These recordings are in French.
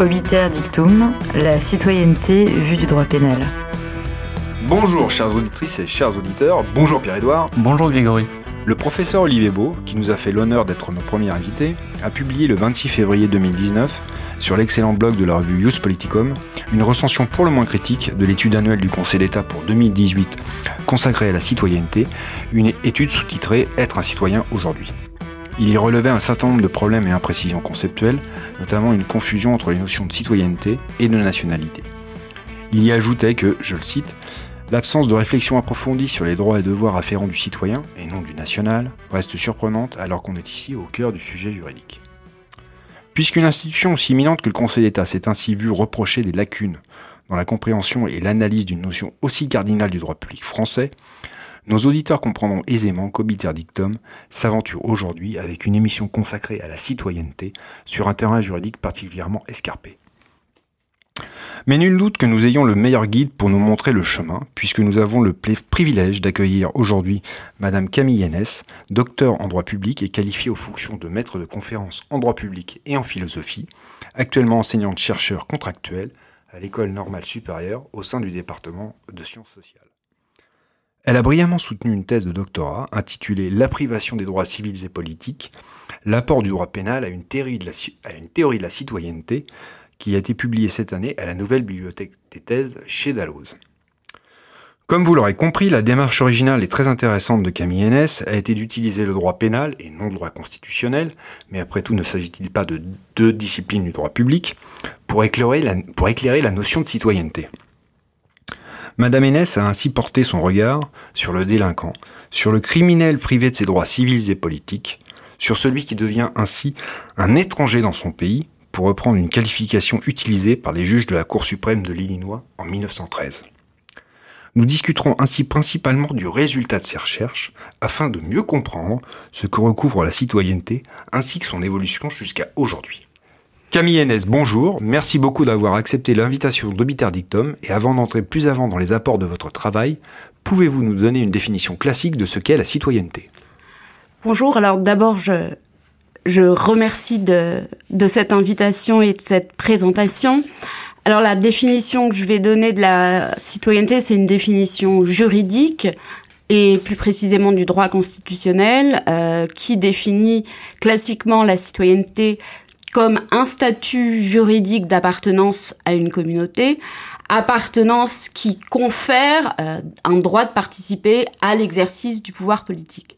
Obiter dictum, la citoyenneté vue du droit pénal. Bonjour chères auditrices et chers auditeurs, bonjour Pierre-Édouard. Bonjour Grégory. Le professeur Olivier Beau, qui nous a fait l'honneur d'être nos premiers invités, a publié le 26 février 2019 sur l'excellent blog de la revue Youth Politicum une recension pour le moins critique de l'étude annuelle du Conseil d'État pour 2018 consacrée à la citoyenneté, une étude sous-titrée Être un citoyen aujourd'hui. Il y relevait un certain nombre de problèmes et imprécisions conceptuelles, notamment une confusion entre les notions de citoyenneté et de nationalité. Il y ajoutait que, je le cite, L'absence de réflexion approfondie sur les droits et devoirs afférents du citoyen, et non du national, reste surprenante alors qu'on est ici au cœur du sujet juridique. Puisqu'une institution aussi éminente que le Conseil d'État s'est ainsi vue reprocher des lacunes dans la compréhension et l'analyse d'une notion aussi cardinale du droit public français, nos auditeurs comprendront aisément qu'Obiter Dictum s'aventure aujourd'hui avec une émission consacrée à la citoyenneté sur un terrain juridique particulièrement escarpé. Mais nul doute que nous ayons le meilleur guide pour nous montrer le chemin, puisque nous avons le privilège d'accueillir aujourd'hui Madame Camille Yenès, docteur en droit public et qualifiée aux fonctions de maître de conférence en droit public et en philosophie, actuellement enseignante chercheur contractuelle à l'école normale supérieure au sein du département de sciences sociales. Elle a brillamment soutenu une thèse de doctorat intitulée La privation des droits civils et politiques, l'apport du droit pénal à une théorie de la, citoyenneté, qui a été publiée cette année à la Nouvelle Bibliothèque des Thèses chez Dalloz. Comme vous l'aurez compris, la démarche originale et très intéressante de Camille Hennès a été d'utiliser le droit pénal et non le droit constitutionnel, mais après tout ne s'agit-il pas de deux disciplines du droit public, pour éclairer la notion de citoyenneté? Madame Hennès a ainsi porté son regard sur le délinquant, sur le criminel privé de ses droits civils et politiques, sur celui qui devient ainsi un étranger dans son pays, pour reprendre une qualification utilisée par les juges de la Cour suprême de l'Illinois en 1913. Nous discuterons ainsi principalement du résultat de ces recherches afin de mieux comprendre ce que recouvre la citoyenneté ainsi que son évolution jusqu'à aujourd'hui. Camille Hennès, bonjour. Merci beaucoup d'avoir accepté l'invitation d'Obiter Dictum. Et avant d'entrer plus avant dans les apports de votre travail, pouvez-vous nous donner une définition classique de ce qu'est la citoyenneté? Bonjour. Alors d'abord, je, je remercie de, de cette invitation et de cette présentation. Alors la définition que je vais donner de la citoyenneté, c'est une définition juridique et plus précisément du droit constitutionnel euh, qui définit classiquement la citoyenneté comme un statut juridique d'appartenance à une communauté, appartenance qui confère euh, un droit de participer à l'exercice du pouvoir politique.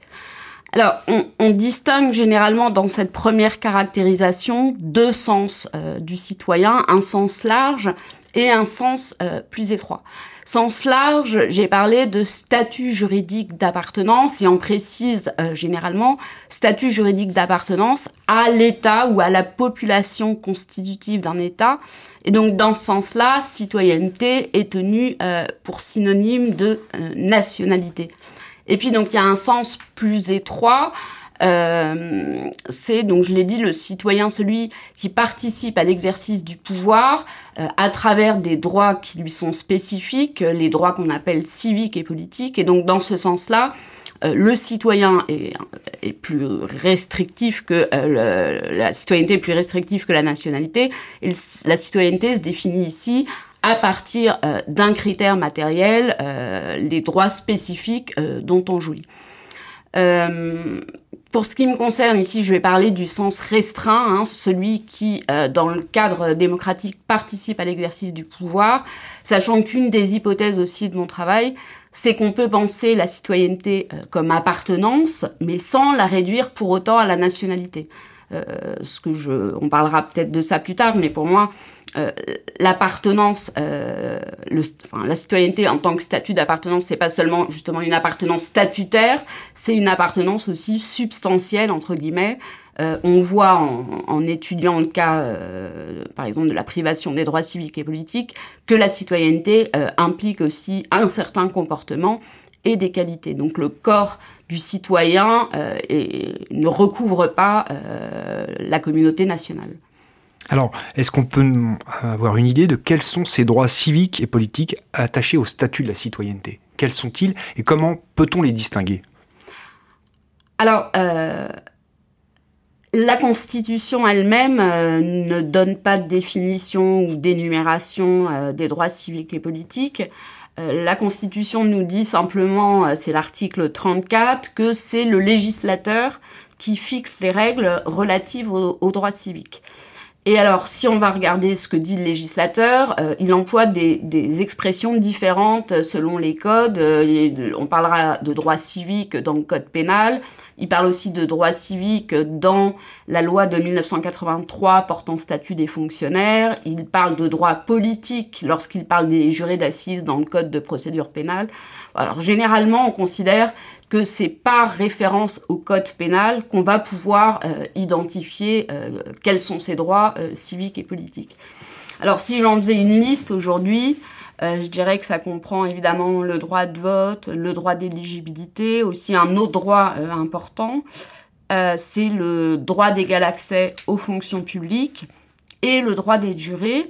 Alors, on, distingue généralement dans cette première caractérisation deux sens euh, du citoyen, un sens large et un sens euh, plus étroit. Sens large, j'ai parlé de statut juridique d'appartenance et on précise euh, généralement statut juridique d'appartenance à l'État ou à la population constitutive d'un État. Et donc dans ce sens-là, citoyenneté est tenue euh, pour synonyme de euh, nationalité. Et puis donc il y a un sens plus étroit euh, c'est, donc je l'ai dit, le citoyen, celui qui participe à l'exercice du pouvoir euh, à travers des droits qui lui sont spécifiques, les droits qu'on appelle civiques et politiques. Et donc dans ce sens-là, euh, le citoyen est, est, plus restrictif que la citoyenneté est plus restrictive que la nationalité. Et la citoyenneté se définit ici à partir d'un critère matériel, les droits spécifiques dont on jouit. Pour ce qui me concerne, ici, je vais parler du sens restreint, hein, celui qui, euh, dans le cadre démocratique, participe à l'exercice du pouvoir, sachant qu'une des hypothèses aussi de mon travail, c'est qu'on peut penser la citoyenneté euh, comme appartenance, mais sans la réduire pour autant à la nationalité. Euh, ce que je, on parlera peut-être de ça plus tard, mais pour moi, euh, l'appartenance, euh, enfin, la citoyenneté en tant que statut d'appartenance, c'est pas seulement justement une appartenance statutaire, c'est une appartenance aussi substantielle entre guillemets. Euh, on voit en, en, étudiant le cas, euh, par exemple, de la privation des droits civiques et politiques, que la citoyenneté implique aussi un certain comportement et des qualités. Donc le corps du citoyen et, ne recouvre pas la communauté nationale. Alors, est-ce qu'on peut avoir une idée de quels sont ces droits civiques et politiques attachés au statut de la citoyenneté? Quels sont-ils et comment peut-on les distinguer? Alors, euh, La Constitution elle-même ne donne pas de définition ou d'énumération des droits civiques et politiques. la Constitution nous dit simplement, c'est l'article 34, que c'est le législateur qui fixe les règles relatives aux droits civiques. Et alors, si on va regarder ce que dit le législateur, euh, il emploie des, expressions différentes selon les codes. Euh, on parlera de droit civique dans le code pénal. Il parle aussi de droit civique dans la loi de 1983 portant statut des fonctionnaires. Il parle de droit politique lorsqu'il parle des jurés d'assises dans le code de procédure pénale. Alors, généralement, on considère que c'est par référence au code pénal qu'on va pouvoir euh, identifier euh, quels sont ces droits euh, civiques et politiques. Alors si j'en faisais une liste aujourd'hui, je dirais que ça comprend évidemment le droit de vote, le droit d'éligibilité, aussi un autre droit important, c'est le droit d'égal accès aux fonctions publiques et le droit d'être juré.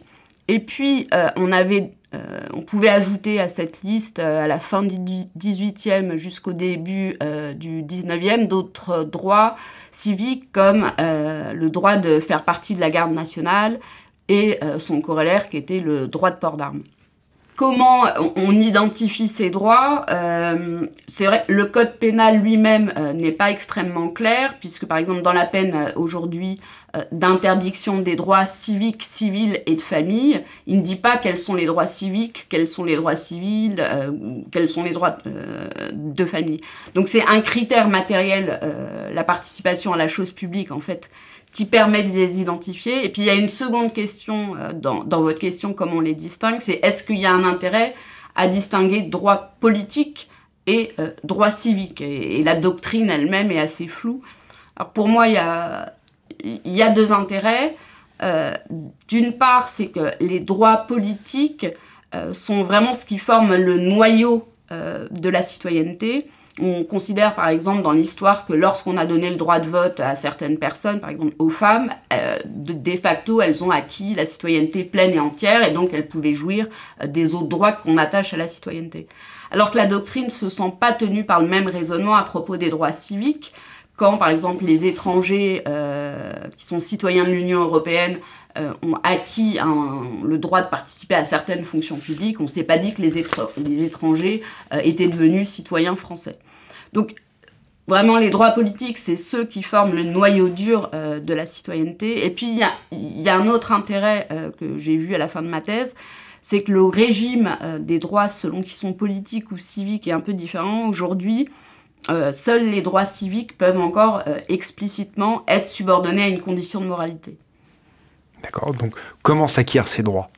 Et puis, on avait euh, on pouvait ajouter à cette liste, euh, à la fin du 18e jusqu'au début euh, du 19e, d'autres droits civiques comme le droit de faire partie de la garde nationale et son corollaire qui était le droit de port d'armes. Comment on identifie ces droits? C'est vrai, le code pénal lui-même n'est pas extrêmement clair, puisque par exemple dans la peine aujourd'hui, euh, d'interdiction des droits civiques, civils et de famille. Il ne dit pas quels sont les droits civiques, quels sont les droits civils, euh, quels sont les droits euh, de famille. Donc c'est un critère matériel, la participation à la chose publique en fait, qui permet de les identifier. Et puis il y a une seconde question dans, dans votre question, comment on les distingue, c'est est-ce qu'il y a un intérêt à distinguer droit politique et droit civique et, et, la doctrine elle-même est assez floue. Alors pour moi, il y a il y a deux intérêts. Euh, d'une part, c'est que les droits politiques euh, sont vraiment ce qui forme le noyau euh, de la citoyenneté. On considère par exemple dans l'histoire que lorsqu'on a donné le droit de vote à certaines personnes, par exemple aux femmes, de, facto elles ont acquis la citoyenneté pleine et entière et donc elles pouvaient jouir des autres droits qu'on attache à la citoyenneté. Alors que la doctrine ne se sent pas tenue par le même raisonnement à propos des droits civiques quand, par exemple, les étrangers euh, qui sont citoyens de l'Union européenne euh, ont acquis le droit de participer à certaines fonctions publiques, on ne s'est pas dit que les, étrangers euh, étaient devenus citoyens français. Donc, vraiment, les droits politiques, c'est ceux qui forment le noyau dur de la citoyenneté. Et puis, il y, y a, un autre intérêt que j'ai vu à la fin de ma thèse, c'est que le régime des droits selon qu'ils sont politiques ou civiques est un peu différent. Aujourd'hui, euh, seuls les droits civiques peuvent encore euh, explicitement être subordonnés à une condition de moralité. D'accord, donc comment s'acquièrent ces droits?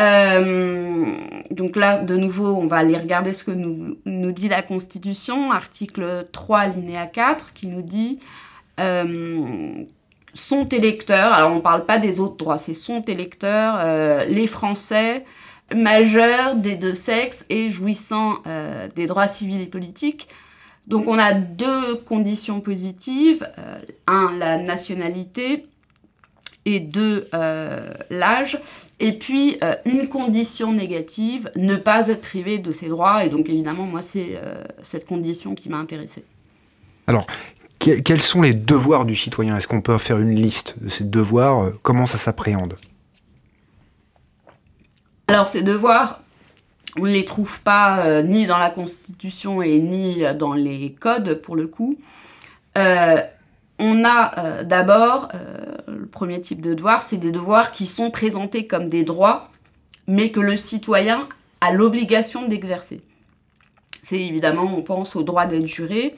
Euh, donc là, de nouveau, on va aller regarder ce que nous, nous dit la Constitution, article 3, alinéa 4, qui nous dit sont électeurs, alors on ne parle pas des autres droits, c'est sont électeurs, les Français majeur des deux sexes et jouissant euh, des droits civils et politiques. Donc on a deux conditions positives. Euh, un, la nationalité et deux, euh, l'âge. Et puis une condition négative, ne pas être privé de ses droits. Et donc évidemment, moi, c'est cette condition qui m'a intéressée. Alors, quels sont les devoirs du citoyen? Est-ce qu'on peut faire une liste de ces devoirs? Comment ça s'appréhende? Alors ces devoirs, on ne les trouve pas euh, ni dans la Constitution et ni dans les codes pour le coup. Euh, on a euh, d'abord, le premier type de devoir, c'est des devoirs qui sont présentés comme des droits, mais que le citoyen a l'obligation d'exercer. C'est évidemment, on pense au droit d'être juré,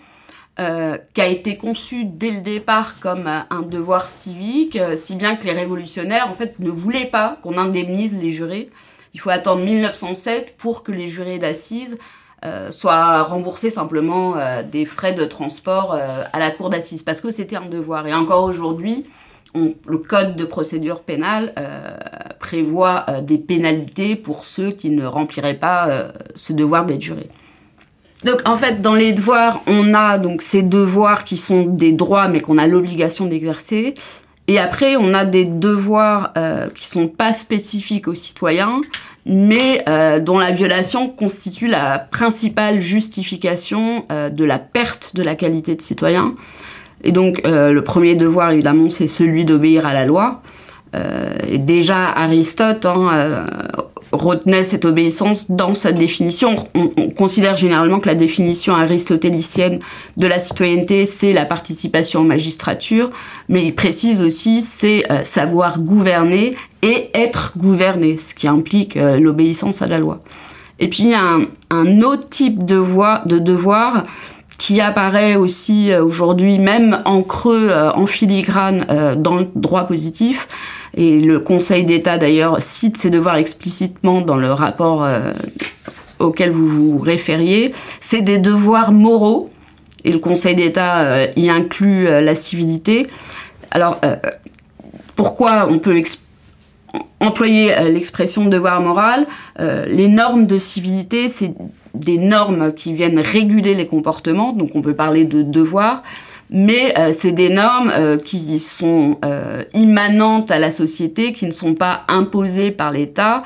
qui a été conçu dès le départ comme un devoir civique, si bien que les révolutionnaires, en fait, ne voulaient pas qu'on indemnise les jurés il faut attendre 1907 pour que les jurés d'assises euh, soient remboursés simplement euh, des frais de transport euh, à la cour d'assises, parce que c'était un devoir. Et encore aujourd'hui, le code de procédure pénale prévoit des pénalités pour ceux qui ne rempliraient pas ce devoir d'être juré. Donc en fait, dans les devoirs, on a donc ces devoirs qui sont des droits mais qu'on a l'obligation d'exercer. Et après, on a des devoirs euh, qui sont pas spécifiques aux citoyens, mais euh, dont la violation constitue la principale justification euh, de la perte de la qualité de citoyen. Et donc, le premier devoir, évidemment, c'est celui d'obéir à la loi. et déjà, Aristote, hein, retenait cette obéissance dans sa définition. On, considère généralement que la définition aristotélicienne de la citoyenneté, c'est la participation en magistrature, mais il précise aussi c'est euh, savoir gouverner et être gouverné, ce qui implique euh, l'obéissance à la loi. Et puis il y a un, autre type de, voie, de devoir qui apparaît aussi euh, aujourd'hui, même en creux, en filigrane, dans le droit positif, et le Conseil d'État d'ailleurs cite ces devoirs explicitement dans le rapport euh, auquel vous vous référiez. C'est des devoirs moraux et le Conseil d'État euh, y inclut euh, la civilité. Alors pourquoi on peut employer l'expression devoir moral? Les normes de civilité, c'est des normes qui viennent réguler les comportements, donc on peut parler de devoir mais euh, c'est des normes euh, qui sont euh, immanentes à la société, qui ne sont pas imposées par l'État,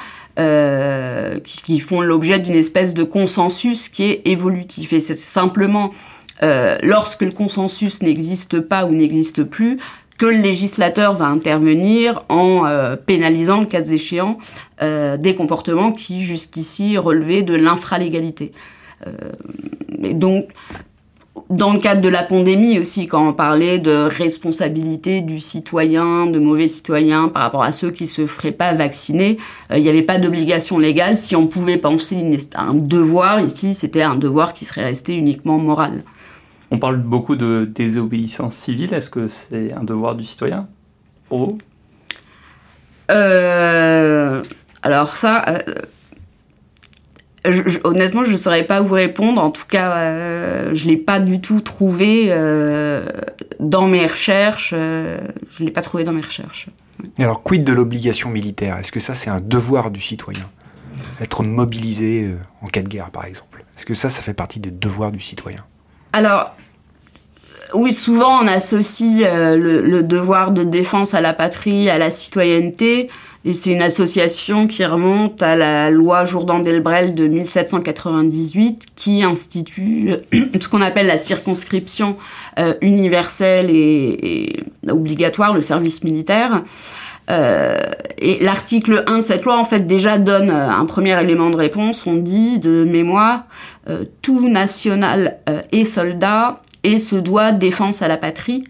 qui, font l'objet d'une espèce de consensus qui est évolutif. Et c'est simplement lorsque le consensus n'existe pas ou n'existe plus que le législateur va intervenir en pénalisant, le cas échéant, des comportements qui jusqu'ici relevaient de l'infralégalité. et donc, dans le cadre de la pandémie aussi, quand on parlait de responsabilité du citoyen, de mauvais citoyens par rapport à ceux qui se feraient pas vacciner, euh, il n'y avait pas d'obligation légale. Si on pouvait penser à un devoir, ici, c'était un devoir qui serait resté uniquement moral. On parle beaucoup de désobéissance civile. Est-ce que c'est un devoir du citoyen pour vous? Euh, Alors ça, euh, honnêtement, je ne saurais pas vous répondre. En tout cas, euh, je ne l'ai pas du tout trouvé euh, dans mes recherches. Euh, je ne l'ai pas trouvé dans mes recherches. Et alors, quid de l'obligation militaire? Est-ce que ça, c'est un devoir du citoyen? Être mobilisé en cas de guerre, par exemple? Est-ce que ça, ça fait partie des devoirs du citoyen? Alors, oui, souvent, on associe le, le, devoir de défense à la patrie, à la citoyenneté. Et c'est une association qui remonte à la loi Jourdan-Delbrel de 1798 qui institue ce qu'on appelle la circonscription euh, universelle et, obligatoire, le service militaire. Euh, et l'article 1 de cette loi, en fait, déjà donne euh, un premier élément de réponse. On dit, de mémoire, tout national est soldat et se doit défense à la patrie.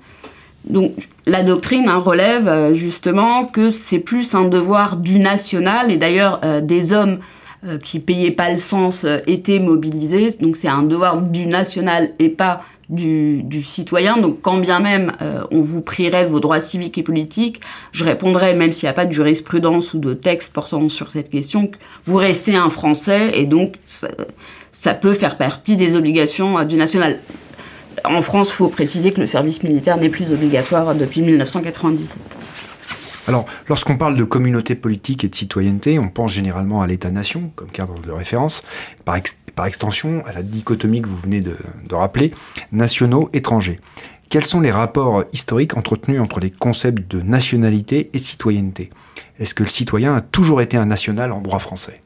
Donc la doctrine hein, relève euh, justement que c'est plus un devoir du national et d'ailleurs euh, des hommes euh, qui payaient pas le sens étaient mobilisés. Donc c'est un devoir du national et pas du, citoyen. Donc quand bien même on vous prierait de vos droits civiques et politiques, je répondrais, même s'il n'y a pas de jurisprudence ou de texte portant sur cette question, que vous restez un Français et donc ça peut faire partie des obligations du national. En France, il faut préciser que le service militaire n'est plus obligatoire depuis 1997. Alors, lorsqu'on parle de communauté politique et de citoyenneté, on pense généralement à l'État-nation comme cadre de référence, par, extension à la dichotomie que vous venez de, rappeler, nationaux-étrangers. Quels sont les rapports historiques entretenus entre les concepts de nationalité et citoyenneté? Est-ce que le citoyen a toujours été un national en droit français?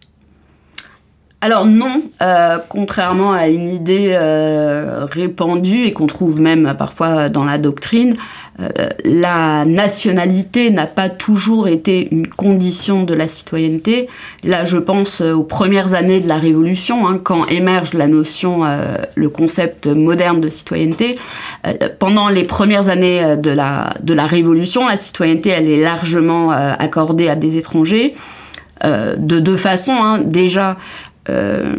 Alors non, euh, contrairement à une idée euh, répandue et qu'on trouve même parfois dans la doctrine, euh, la nationalité n'a pas toujours été une condition de la citoyenneté. Là, je pense aux premières années de la Révolution, hein, quand émerge la notion, le concept moderne de citoyenneté. pendant les premières années de la, de la Révolution, la citoyenneté, elle est largement accordée à des étrangers. de deux façons. Hein. Déjà, euh,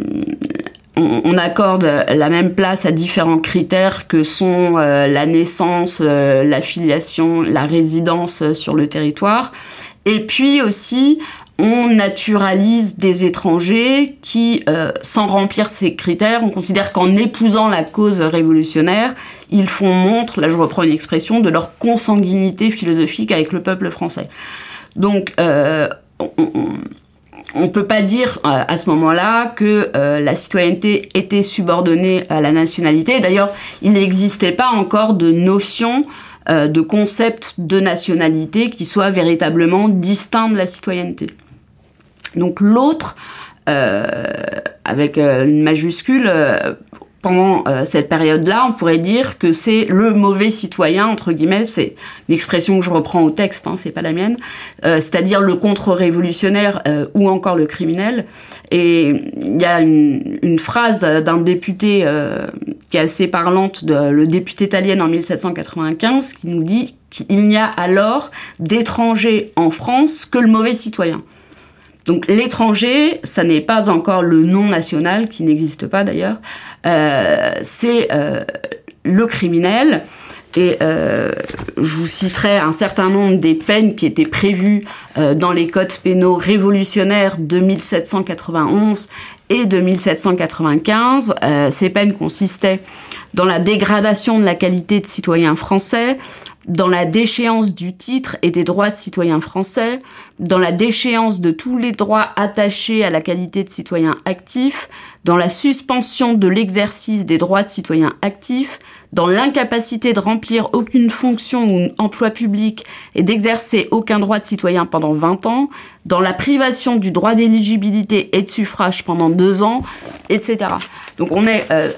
on, accorde la même place à différents critères que sont euh, la naissance, euh, la filiation, la résidence sur le territoire. Et puis aussi, on naturalise des étrangers qui, sans remplir ces critères, on considère qu'en épousant la cause révolutionnaire, ils font montre, là je reprends une expression, de leur consanguinité philosophique avec le peuple français. Donc, on, on ne peut pas dire euh, à ce moment-là que euh, la citoyenneté était subordonnée à la nationalité. D'ailleurs, il n'existait pas encore de notion, euh, de concept de nationalité qui soit véritablement distinct de la citoyenneté. Donc l'autre, avec une majuscule, pendant euh, cette période-là, on pourrait dire que c'est le mauvais citoyen, entre guillemets, c'est une expression que je reprends au texte, hein, c'est pas la mienne, euh, c'est-à-dire le contre-révolutionnaire euh, ou encore le criminel. Et il y a une, phrase d'un député qui est assez parlante, de, le député italien en 1795, qui nous dit qu'il n'y a alors d'étrangers en France que le mauvais citoyen. Donc l'étranger, ça n'est pas encore le non national, qui n'existe pas d'ailleurs, euh, c'est euh, le criminel. Et euh, je vous citerai un certain nombre des peines qui étaient prévues dans les codes pénaux révolutionnaires de 1791 et de 1795. ces peines consistaient dans la dégradation de la qualité de citoyen français, dans la déchéance du titre et des droits de citoyen français, dans la déchéance de tous les droits attachés à la qualité de citoyen actif, dans la suspension de l'exercice des droits de citoyen actif, dans l'incapacité de remplir aucune fonction ou emploi public et d'exercer aucun droit de citoyen pendant 20 ans, dans la privation du droit d'éligibilité et de suffrage pendant deux ans, etc. Donc on est euh,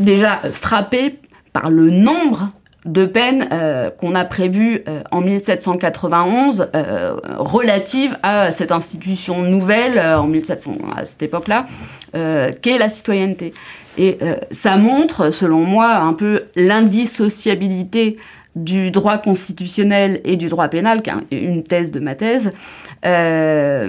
déjà frappé par le nombre de peines euh, qu'on a prévues euh, en 1791 euh, relatives à cette institution nouvelle en 1700 à cette époque-là qu'est la citoyenneté. Et ça montre, selon moi, un peu l'indissociabilité du droit constitutionnel et du droit pénal, qui est une thèse de ma thèse, et,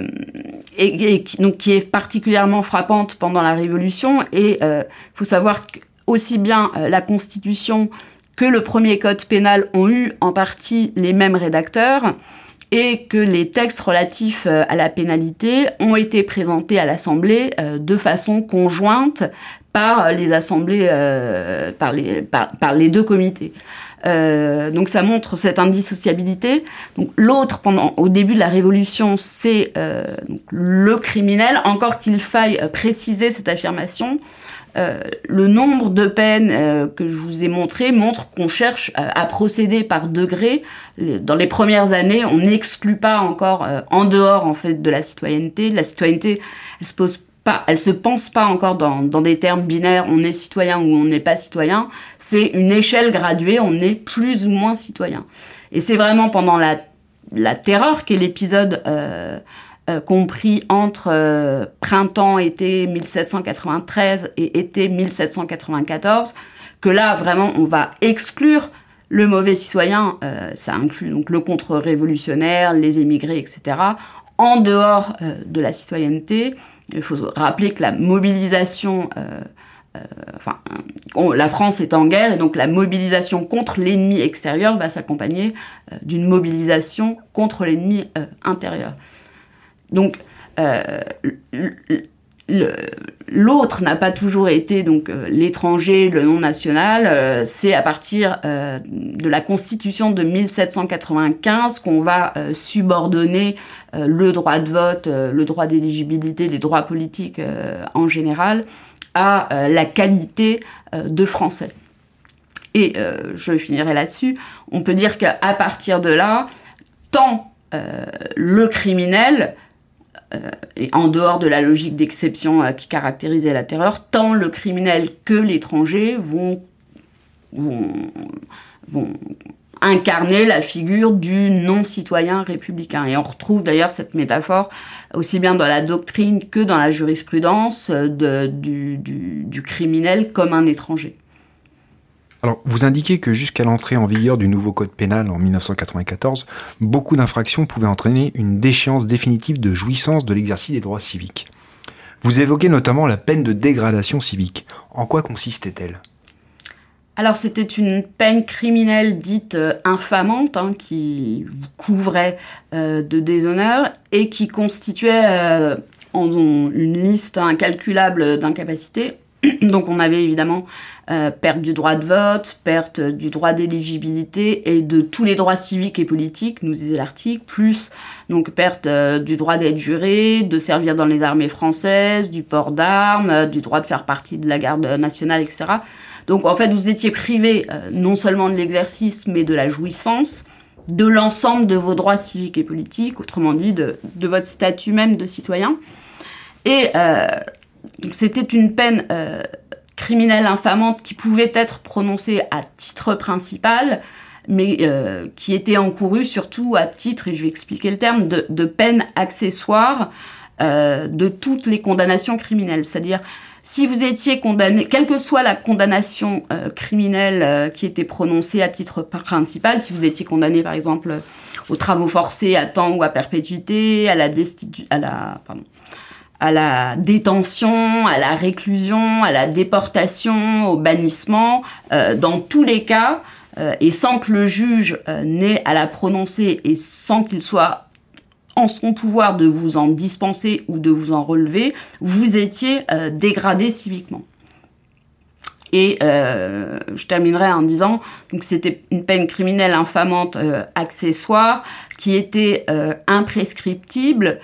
et, donc, qui est particulièrement frappante pendant la Révolution. Et il faut savoir aussi bien la Constitution que le premier code pénal ont eu en partie les mêmes rédacteurs et que les textes relatifs euh, à la pénalité ont été présentés à l'Assemblée euh, de façon conjointe par les assemblées, euh, par, les, deux comités. donc ça montre cette indissociabilité. Donc l'autre, pendant au début de la Révolution, c'est le criminel. Encore qu'il faille préciser cette affirmation, euh, le nombre de peines euh, que je vous ai montré montre qu'on cherche euh, à procéder par degrés. Dans les premières années, on n'exclut pas encore en dehors en fait de la citoyenneté. La citoyenneté, elle se pose pas, elle se pense pas encore dans, des termes binaires. On est citoyen ou on n'est pas citoyen. C'est une échelle graduée. On est plus ou moins citoyen. Et c'est vraiment pendant la la terreur qui est l'épisode euh, compris entre euh, printemps-été 1793 et été 1794, que là, vraiment, on va exclure le mauvais citoyen, euh, ça inclut donc le contre-révolutionnaire, les émigrés, etc., en dehors de la citoyenneté. Il faut rappeler que la mobilisation, enfin, la France est en guerre et donc la mobilisation contre l'ennemi extérieur va s'accompagner d'une mobilisation contre l'ennemi intérieur. Donc, euh, l'autre n'a pas toujours été donc euh, l'étranger, le non national. Euh, c'est à partir de la Constitution de 1795 qu'on va subordonner le droit de vote, le droit d'éligibilité, les droits politiques en général à la qualité de français. Et je finirai là-dessus. On peut dire qu'à partir de là, tant le criminel et en dehors de la logique d'exception euh, qui caractérisait la terreur, tant le criminel que l'étranger vont, incarner la figure du non-citoyen républicain. Et on retrouve d'ailleurs cette métaphore aussi bien dans la doctrine que dans la jurisprudence euh, du criminel comme un étranger. Vous indiquez que jusqu'à l'entrée en vigueur du nouveau code pénal en 1994, beaucoup d'infractions pouvaient entraîner une déchéance définitive de jouissance de l'exercice des droits civiques. Vous évoquez notamment la peine de dégradation civique. En quoi consistait-elle? Alors c'était une peine criminelle dite euh, infamante hein, qui couvrait euh, de déshonneur et qui constituait euh, une liste incalculable d'incapacités. Donc on avait évidemment euh, perte du droit de vote, perte du droit d'éligibilité et de tous les droits civiques et politiques, nous disait l'article, plus donc perte euh, du droit d'être juré, de servir dans les armées françaises, du port d'armes, euh, du droit de faire partie de la garde nationale, etc. Donc en fait, vous étiez privé non seulement de l'exercice, mais de la jouissance de l'ensemble de vos droits civiques et politiques, autrement dit de, votre statut même de citoyen. Et c'était une peine criminelle infamante qui pouvait être prononcée à titre principal, mais euh, qui était encourue surtout à titre, et je vais expliquer le terme, de, peine accessoire euh, de toutes les condamnations criminelles. C'est-à-dire, si vous étiez condamné, quelle que soit la condamnation euh, criminelle qui était prononcée à titre principal, si vous étiez condamné par exemple aux travaux forcés à temps ou à perpétuité, à la, à la détention, à la réclusion, à la déportation, au bannissement, euh, dans tous les cas, euh, et sans que le juge euh, n'ait à la prononcer et sans qu'il soit en son pouvoir de vous en dispenser ou de vous en relever, vous étiez dégradé civiquement. Et euh, je terminerai en disant donc c'était une peine criminelle infamante euh, accessoire qui était euh, imprescriptible,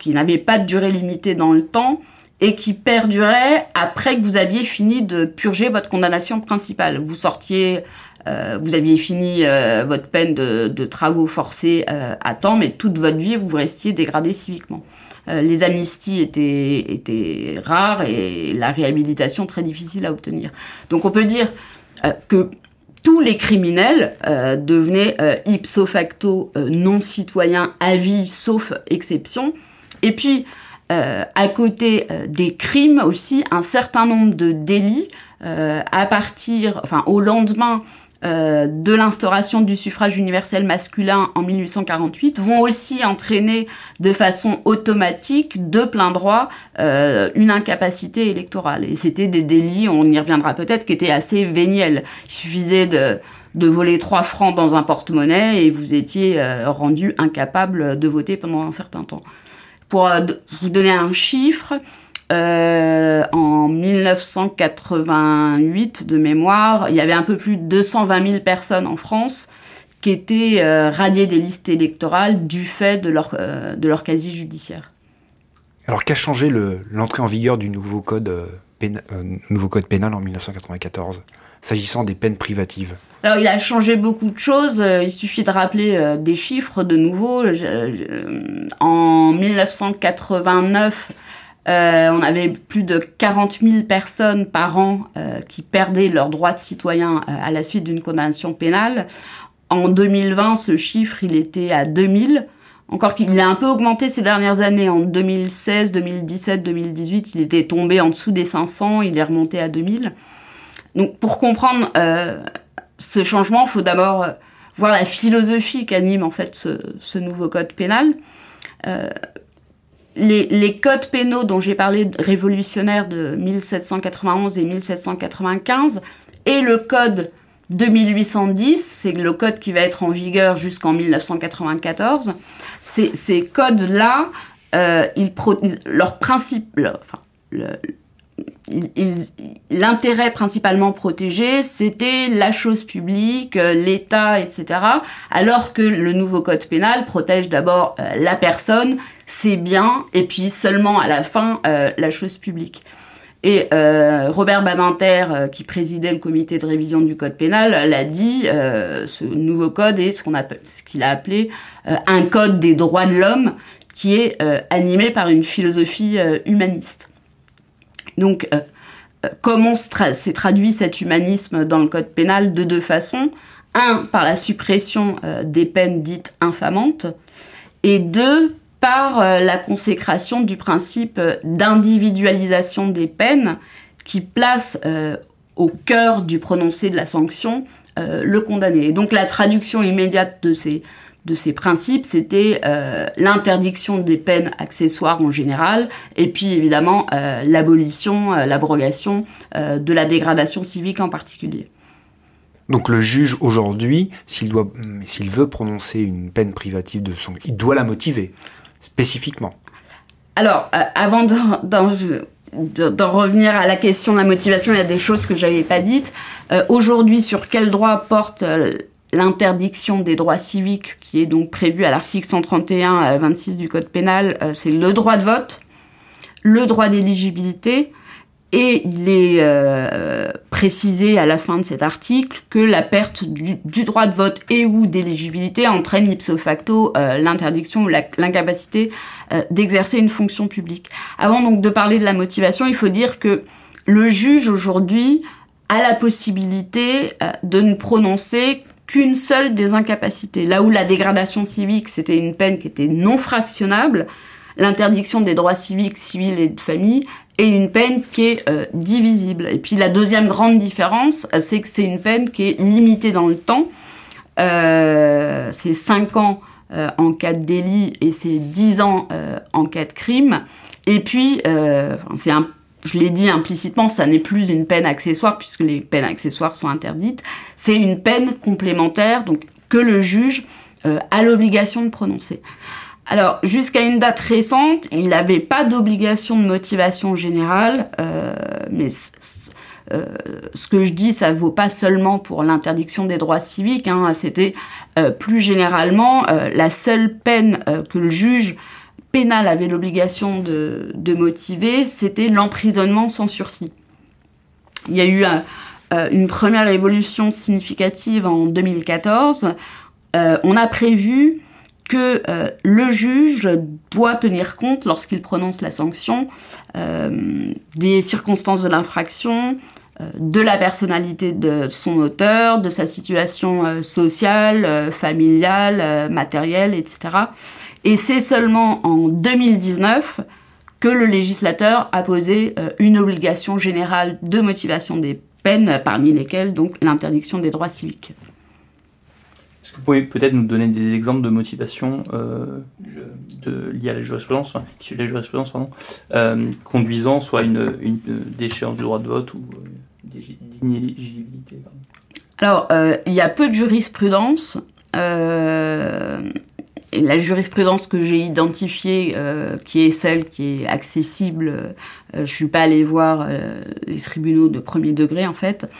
qui n'avait pas de durée limitée dans le temps et qui perdurait après que vous aviez fini de purger votre condamnation principale. Vous sortiez, vous aviez fini votre peine de, travaux forcés à temps, mais toute votre vie, vous restiez dégradé civiquement. Euh, les amnisties étaient, étaient rares et la réhabilitation très difficile à obtenir. Donc on peut dire euh, que tous les criminels euh, devenaient ipso facto non citoyens à vie, sauf exception. Et puis, à côté des crimes aussi, un certain nombre de délits à partir, enfin au lendemain euh, de l'instauration du suffrage universel masculin en 1848 vont aussi entraîner de façon automatique, de plein droit, euh, une incapacité électorale. Et c'était des délits, on y reviendra peut-être, qui étaient assez véniels. Il suffisait de, de voler trois francs dans un porte-monnaie et vous étiez euh, rendu incapable de voter pendant un certain temps. Pour vous donner un chiffre, euh, en 1988 de mémoire, il y avait un peu plus de 220 000 personnes en France qui étaient euh, radiées des listes électorales du fait de leur, euh, de leur casier judiciaire. Alors qu'a changé l'entrée en vigueur du nouveau code, pénal, nouveau code pénal en 1994 s'agissant des peines privatives? Alors, il a changé beaucoup de choses. Il suffit de rappeler euh, des chiffres de nouveau. Je- je- en 1989, euh, on avait plus de 40 000 personnes par an euh, qui perdaient leurs droits de citoyen euh, à la suite d'une condamnation pénale. En 2020, ce chiffre, il était à 2000. Encore qu'il a un peu augmenté ces dernières années. En 2016, 2017, 2018, il était tombé en dessous des 500, il est remonté à 2000. Donc pour comprendre ce changement, il faut d'abord voir la philosophie qu'anime en fait ce nouveau code pénal. Les, codes pénaux dont j'ai parlé révolutionnaires de 1791 et 1795 et le code de 1810, c'est le code qui va être en vigueur jusqu'en 1994. Ces, codes-là, euh, leur principe, l'intérêt principalement protégé, c'était la chose publique, euh, l'État, etc. Alors que le nouveau code pénal protège d'abord euh, la personne, ses biens, et puis seulement à la fin euh, la chose publique. Et euh, Robert Badinter, euh, qui présidait le comité de révision du code pénal, l'a dit, ce nouveau code est ce qu'il a appelé un code des droits de l'homme, qui est animé par une philosophie humaniste. Donc, comment s'est traduit cet humanisme dans le code pénal de deux façons Un, par la suppression des peines dites infamantes, et deux, par euh, la consécration du principe euh, d'individualisation des peines qui place euh, au cœur du prononcé de la sanction le condamné. Et donc la traduction immédiate de ces, de ces principes, c'était l'interdiction des peines accessoires en général, et puis évidemment l'abolition, l'abrogation de la dégradation civique en particulier. Donc le juge aujourd'hui, s'il veut prononcer une peine privative de son, il doit la motiver Alors, euh, avant d'en- d'en de- d'en revenir à la question de la motivation, il y a des choses que j'avais pas dites. Euh, Aujourd'hui, sur quel droit porte euh, l'interdiction des droits civiques, qui est donc prévue à l'article 131 euh, 26 du Code pénal C'est le droit de vote, le droit d'éligibilité, et il est euh, précisé à la fin de cet article que la perte du, droit de vote et ou d'éligibilité entraîne ipso facto euh, l'interdiction ou l'incapacité euh, d'exercer une fonction publique. Avant donc de parler de la motivation, il faut dire que le juge aujourd'hui a la possibilité de ne prononcer qu'une seule des incapacités. Là où la dégradation civique, c'était une peine qui était non fractionnable, l'interdiction des droits civiques, civils et de famille est une peine qui est divisible. Et puis la deuxième grande différence, c'est que c'est une peine qui est limitée dans le temps. c'est 5 ans euh, en cas de délit et c'est 10 ans euh, en cas de crime. Et puis, euh, c'est je l'ai dit implicitement, ça n'est plus une peine accessoire puisque les peines accessoires sont interdites. C'est une peine complémentaire donc que le juge a l'obligation de prononcer. Alors jusqu'à une date récente, il n'avait pas d'obligation de motivation générale, mais euh, ce que je dis, ça vaut pas seulement pour l'interdiction des droits civiques, hein, c'était euh, plus généralement euh, la seule peine que le juge pénal avait l'obligation de, motiver, c'était l'emprisonnement sans sursis. Il y a eu une première évolution significative en 2014. on a prévu que le juge doit tenir compte, lorsqu'il prononce la sanction, des circonstances de l'infraction, euh, de la personnalité de son auteur, de sa situation euh, sociale, euh, familiale, matérielle, etc. Et c'est seulement en 2019 que le législateur a posé une obligation générale de motivation des peines, parmi lesquelles donc l'interdiction des droits civiques. Vous pouvez peut-être nous donner des exemples de motivation de, liées à la jurisprudence, la jurisprudence, pardon, conduisant soit une, une déchéance du droit de vote ou d'inéligibilité Alors, euh, il y a peu de jurisprudence. Euh, et la jurisprudence que j'ai identifiée, euh, qui est celle qui est accessible, je ne suis pas allée voir les tribunaux de premier degré en fait,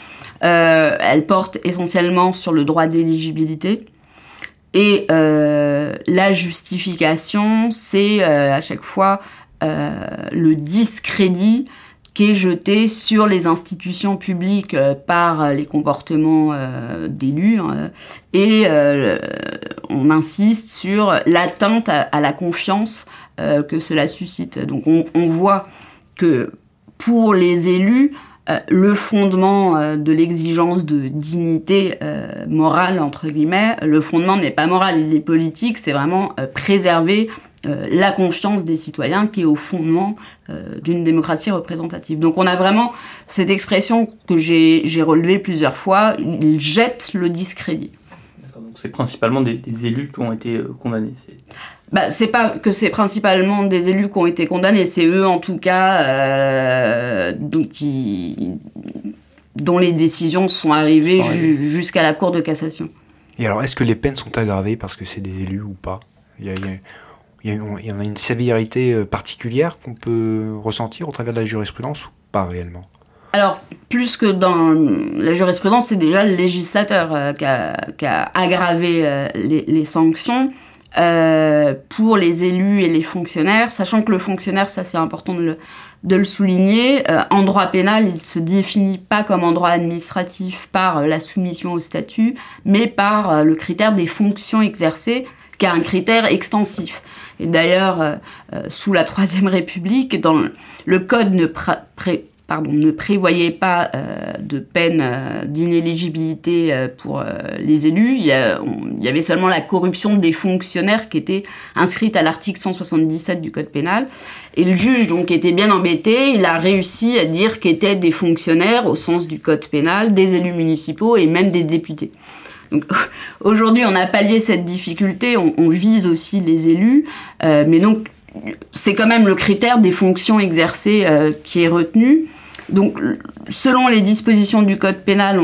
elle porte essentiellement sur le droit d'éligibilité. Et la justification, c'est à chaque fois le discrédit qui est jeté sur les institutions publiques euh, par euh, les comportements euh, d'élus hein, et on insiste sur l'atteinte à, la confiance que cela suscite. Donc on, voit que pour les élus, le fondement de l'exigence de dignité morale, entre guillemets, le fondement n'est pas moral, il est politique, c'est vraiment préserver euh, la confiance des citoyens qui est au fondement euh, d'une démocratie représentative. Donc on a vraiment cette expression que j'ai relevée plusieurs fois, il jette le discrédit. C'est principalement des, élus qui ont été euh, condamnés. Bah, c'est pas que c'est principalement des élus qui ont été condamnés, c'est eux en tout cas dont les décisions sont arrivées jusqu'à la Cour de cassation. Et alors, est-ce que les peines sont aggravées parce que c'est des élus ou pas? Il y, en a une sévérité euh, particulière qu'on peut ressentir au travers de la jurisprudence ou pas réellement? Alors, plus que dans la jurisprudence, c'est déjà le législateur euh, qui, a, aggravé euh, les, sanctions pour les élus et les fonctionnaires, sachant que le fonctionnaire, ça c'est important de le, souligner, en droit pénal, il se définit pas comme en droit administratif par la soumission au statut, mais par le critère des fonctions exercées, qui est un critère extensif. Et d'ailleurs, euh, euh, sous la Troisième République, dans le, code ne, pardon, ne prévoyait pas euh, de peine d'inéligibilité pour les élus. Il y, avait seulement la corruption des fonctionnaires qui était inscrite à l'article 177 du code pénal. Et le juge donc était bien embêté. Il a réussi à dire qu'étaient des fonctionnaires au sens du code pénal, des élus municipaux et même des députés. Aujourd'hui, on a pallié cette difficulté, on, vise aussi les élus, euh, mais donc c'est quand même le critère des fonctions exercées euh, qui est retenu. Donc, selon les dispositions du code pénal,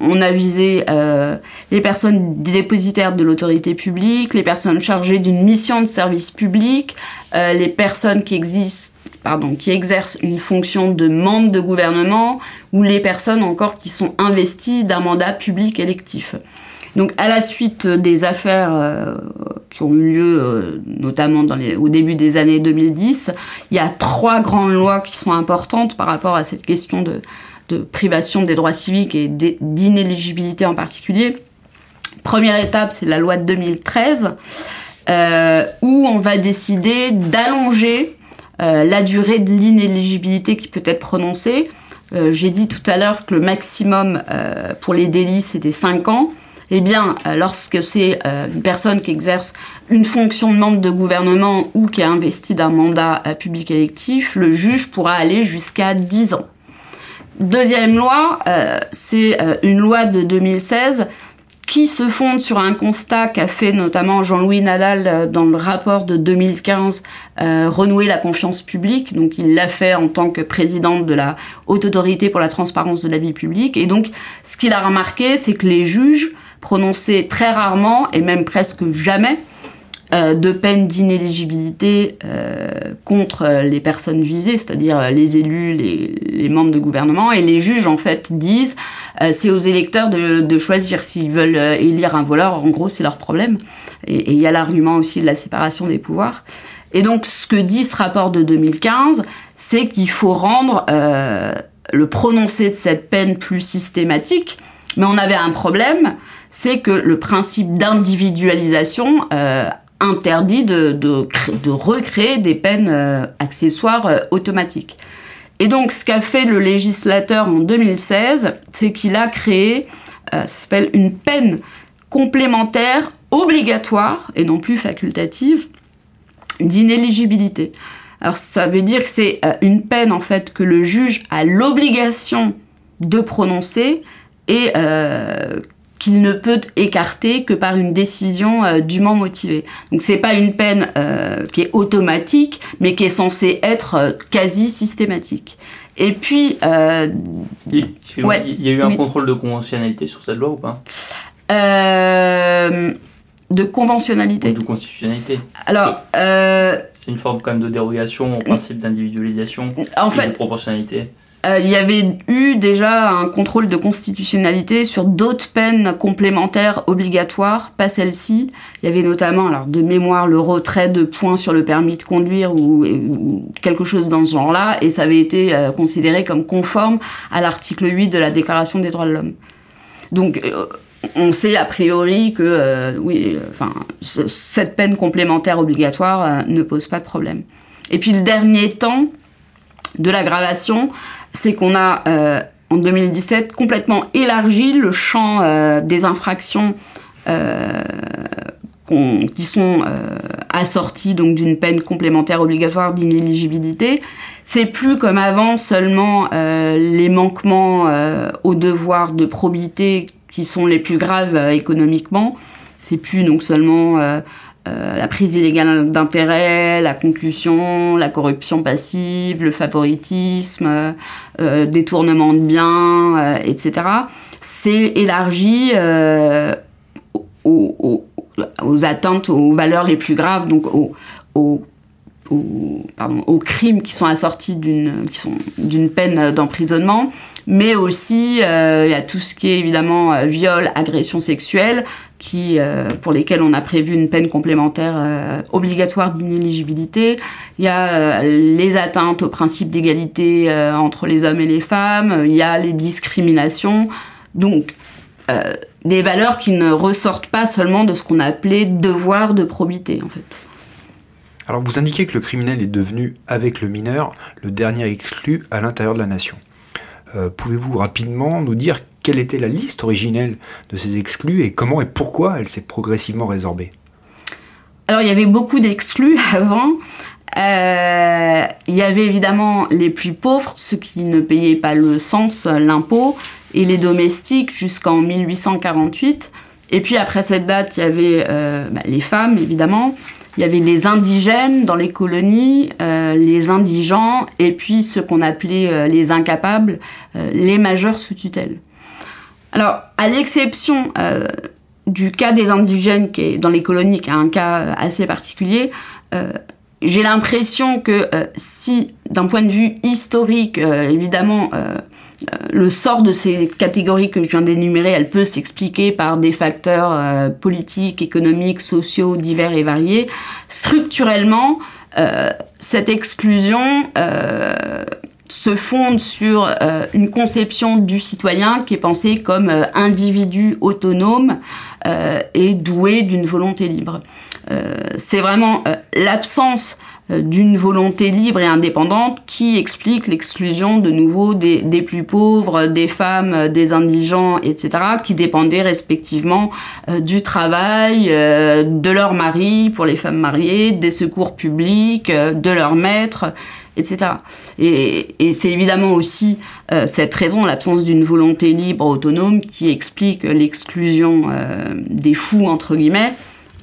on, a visé euh, les personnes dépositaires de l'autorité publique, les personnes chargées d'une mission de service public, les personnes qui exercent une fonction de membre de gouvernement ou les personnes encore qui sont investies d'un mandat public électif. Donc à la suite des affaires euh, qui ont eu lieu euh, notamment au début des années 2010, il y a trois grandes lois qui sont importantes par rapport à cette question de, privation des droits civiques et d'inéligibilité en particulier. Première étape, c'est la loi de 2013, euh, où on va décider d'allonger la durée de l'inéligibilité qui peut être prononcée J'ai dit tout à l'heure que le maximum pour les délits, c'était 5 ans. Eh bien, lorsque c'est une personne qui exerce une fonction de membre de gouvernement ou qui est investi d'un mandat public électif, le juge pourra aller jusqu'à 10 ans. Deuxième loi, c'est une loi de 2016 qui se fonde sur un constat qu'a fait notamment Jean-Louis Nadal euh, dans le rapport de 2015, euh, renouer la confiance publique. Donc il l'a fait en tant que président de la Haute Autorité pour la transparence de la vie publique. Et donc ce qu'il a remarqué, c'est que les juges prononçaient très rarement, et même presque jamais, euh, de peine d'inéligibilité euh, contre les personnes visées, c'est-à-dire les élus, les, membres de gouvernement, et les juges en fait disent euh, c'est aux électeurs de, choisir s'ils veulent élire un voleur, en gros c'est leur problème. Et il y a l'argument aussi de la séparation des pouvoirs. Et donc ce que dit ce rapport de 2015, c'est qu'il faut rendre le prononcé de cette peine plus systématique, mais on avait un problème, c'est que le principe d'individualisation interdit de, recréer des peines euh, accessoires euh, automatiques. Et donc, ce qu'a fait le législateur en 2016, c'est qu'il a créé, euh, ça s'appelle une peine complémentaire obligatoire et non plus facultative d'inéligibilité. Alors, ça veut dire que c'est une peine en fait que le juge a l'obligation de prononcer et qu'il ne peut écarter que par une décision euh, dûment motivée. Donc c'est pas une peine euh, qui est automatique, mais qui est censée être euh, quasi systématique. Et puis, il, y a eu un contrôle de conventionnalité sur cette loi ou pas? De conventionnalité. Ou de constitutionnalité. Alors, c'est une forme quand même de dérogation au principe d'individualisation en fait, de proportionnalité. Euh, il y avait eu déjà un contrôle de constitutionnalité sur d'autres peines complémentaires obligatoires, pas celle-ci. Il y avait notamment, alors de mémoire, le retrait de points sur le permis de conduire ou, quelque chose dans ce genre-là, et ça avait été euh, considéré comme conforme à l'article 8 de la Déclaration des droits de l'homme. Donc, euh, on sait a priori que oui, enfin, cette peine complémentaire obligatoire ne pose pas de problème. Et puis le dernier temps de l'aggravation, c'est qu'on a euh, en 2017 complètement élargi le champ euh, des infractions euh, qui sont assorties donc d'une peine complémentaire obligatoire d'inéligibilité. C'est plus comme avant seulement les manquements au devoir de probité qui sont les plus graves économiquement. C'est plus donc seulement euh, la prise illégale d'intérêt, la concussion, la corruption passive, le favoritisme, euh, détournement de biens, euh, etc. C'est élargi aux, atteintes aux valeurs les plus graves, donc aux, crimes qui sont assortis d'une peine d'emprisonnement, mais aussi a tout ce qui est évidemment viol, agression sexuelle, qui, euh, pour lesquels on a prévu une peine complémentaire euh, obligatoire d'inéligibilité. Il y a euh, les atteintes au principe d'égalité entre les hommes et les femmes. Il y a les discriminations. Donc, des valeurs qui ne ressortent pas seulement de ce qu'on a appelé devoir de probité, en fait. Alors, vous indiquez que le criminel est devenu, avec le mineur, le dernier exclu à l'intérieur de la nation. Pouvez-vous rapidement nous dire quelle était la liste originelle de ces exclus et comment et pourquoi elle s'est progressivement résorbée? Alors il y avait beaucoup d'exclus avant. Euh, il y avait évidemment les plus pauvres, ceux qui ne payaient pas le sens, l'impôt, et les domestiques jusqu'en 1848. Et puis après cette date, il y avait euh, bah, les femmes, évidemment. Il y avait les indigènes dans les colonies, euh, les indigents, et puis ceux qu'on appelait les incapables, les majeurs sous tutelle. Alors, à l'exception euh, du cas des indigènes qui est dans les colonies, qui est un cas euh, assez particulier, euh, j'ai l'impression que si, d'un point de vue historique, évidemment, le sort de ces catégories que je viens d'énumérer, elle peut s'expliquer par des facteurs politiques, économiques, sociaux divers et variés. Structurellement, cette exclusion se fonde sur euh, une conception du citoyen qui est pensé comme euh, individu autonome euh, et doué d'une volonté libre. c'est vraiment l'absence euh, d'une volonté libre et indépendante qui explique l'exclusion de nouveau des, plus pauvres, des femmes, des indigents, etc., qui dépendaient respectivement du travail, de leur mari pour les femmes mariées, des secours publics, de leur maître, etc. Et, c'est évidemment aussi euh, cette raison, l'absence d'une volonté libre, autonome, qui explique l'exclusion euh, des fous, entre guillemets,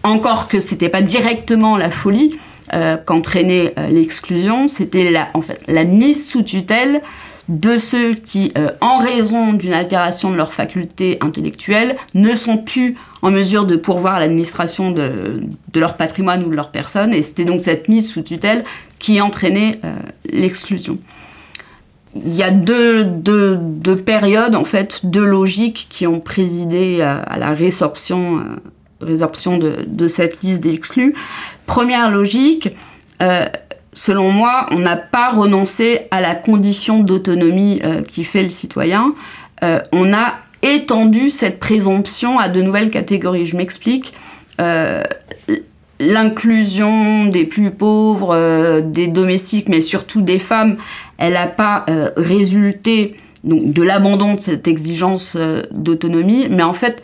encore que c'était pas directement la folie euh, qu'entraînait l'exclusion, c'était la, en fait, la mise sous tutelle de ceux qui, en raison d'une altération de leurs facultés intellectuelles, ne sont plus en mesure de pourvoir l'administration de, leur patrimoine ou de leur personne. Et c'était donc cette mise sous tutelle qui entraînait euh, l'exclusion. Il y a deux, périodes, en fait, deux logiques qui ont présidé à, la résorption, euh, résorption de, cette liste d'exclus. Première logique, euh, selon moi, on n'a pas renoncé à la condition d'autonomie qui fait le citoyen. on a étendu cette présomption à de nouvelles catégories. Je m'explique l'inclusion des plus pauvres, euh, des domestiques, mais surtout des femmes, elle n'a pas euh, résulté donc, de l'abandon de cette exigence euh, d'autonomie, mais en fait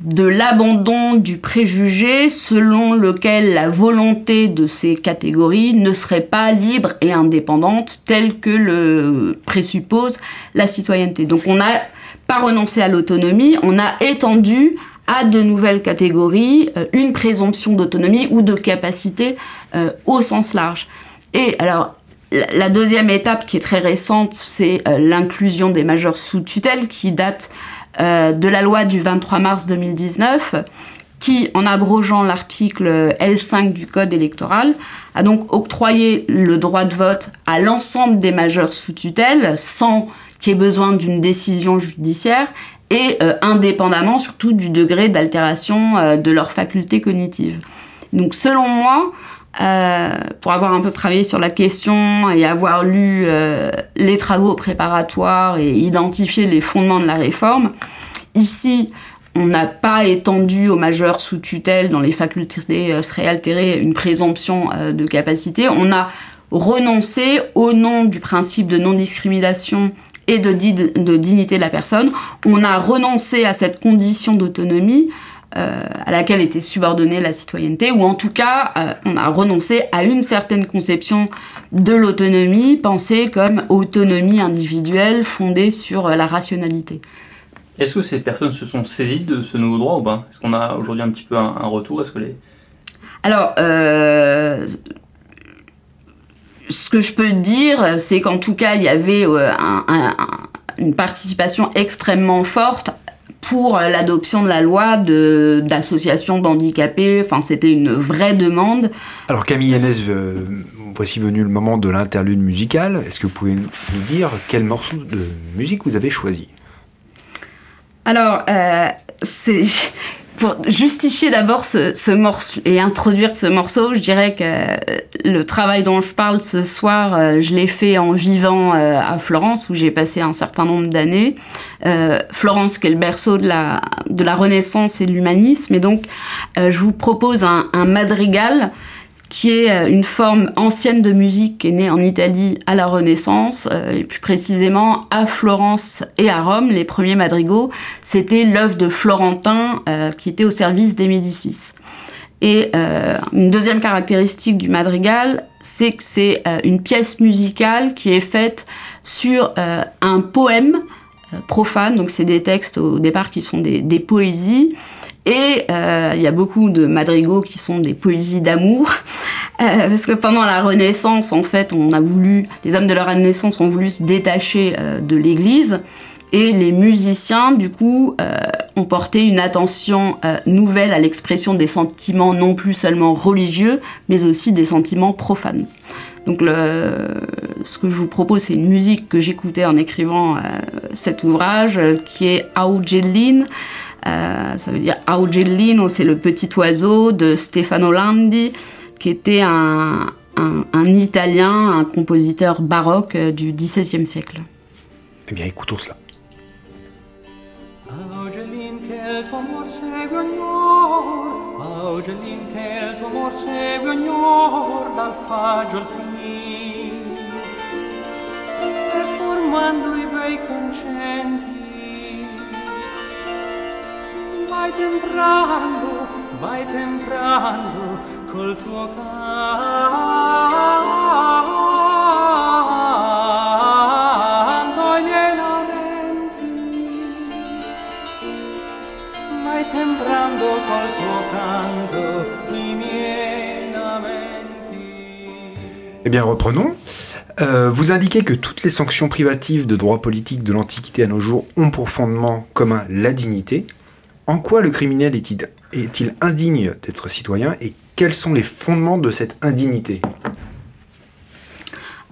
de l'abandon du préjugé selon lequel la volonté de ces catégories ne serait pas libre et indépendante telle que le présuppose la citoyenneté. Donc on n'a pas renoncé à l'autonomie, on a étendu à de nouvelles catégories, euh, une présomption d'autonomie ou de capacité euh, au sens large. Et alors, la deuxième étape qui est très récente, c'est euh, l'inclusion des majeurs sous tutelle qui date de la loi du 23 mars 2019 qui, en abrogeant l'article L5 du Code électoral, a donc octroyé le droit de vote à l'ensemble des majeurs sous tutelle sans qu'il y ait besoin d'une décision judiciaire et euh, indépendamment surtout du degré d'altération euh, de leurs facultés cognitives. Donc selon moi, euh, pour avoir un peu travaillé sur la question et avoir lu les travaux préparatoires et identifié les fondements de la réforme, ici, on n'a pas étendu aux majeurs sous tutelle dans les facultés seraient altérées une présomption de capacité. On a renoncé au nom du principe de non-discrimination et de, dignité de la personne. On a renoncé à cette condition d'autonomie euh, à laquelle était subordonnée la citoyenneté, ou en tout cas, euh, on a renoncé à une certaine conception de l'autonomie, pensée comme autonomie individuelle fondée sur euh, la rationalité. Est-ce que ces personnes se sont saisies de ce nouveau droit ou pas? Est-ce qu'on a aujourd'hui un petit peu un, retour? Est-ce que les... Alors, ce que je peux dire, c'est qu'en tout cas, il y avait une participation extrêmement forte pour l'adoption de la loi d'associations d'handicapés. Enfin, c'était une vraie demande. Alors Camille Yannès, euh, voici venu le moment de l'interlude musical. Est-ce que vous pouvez nous dire quel morceau de musique vous avez choisi? Alors, euh, c'est pour justifier d'abord ce, morceau et introduire ce morceau, je dirais que le travail dont je parle ce soir, euh, je l'ai fait en vivant euh, à Florence où j'ai passé un certain nombre d'années. Euh, Florence qui est le berceau de la, de la Renaissance et de l'humanisme. Et donc, je vous propose un, un madrigal qui est euh, une forme ancienne de musique qui est née en Italie à la Renaissance, euh, et plus précisément à Florence et à Rome. Les premiers madrigaux, c'était l'œuvre de Florentin euh, qui était au service des Médicis. Et une deuxième caractéristique du madrigal, c'est que c'est une pièce musicale qui est faite sur un poème profane, donc c'est des textes au départ qui sont des, des poésies, et euh, il y a beaucoup de madrigaux qui sont des poésies d'amour, euh, parce que pendant la Renaissance, en fait, on a voulu, les hommes de la Renaissance ont voulu se détacher euh, de l'Église, et les musiciens, du coup, ont porté une attention nouvelle à l'expression des sentiments non plus seulement religieux, mais aussi des sentiments profanes. Donc ce que je vous propose, c'est une musique que j'écoutais en écrivant cet ouvrage, qui est Augellin. Euh, ça veut dire Augellino, c'est le petit oiseau de Stefano Landi, qui était un, Italien, un compositeur baroque euh, du XVIe siècle. Eh bien, écoutons cela. gelin che il tuo amor segue ogni or dal faggio al finir e formando i bei concenti vai temprando vai temprando col tuo canto ai miei lamenti vai temprando col tuo canto i miei lamenti Eh bien, reprenons. Euh, vous indiquez que toutes les sanctions privatives de droit politique de l'Antiquité à nos jours ont pour fondement commun la dignité. En quoi le criminel est-il indigne d'être citoyen et quels sont les fondements de cette indignité?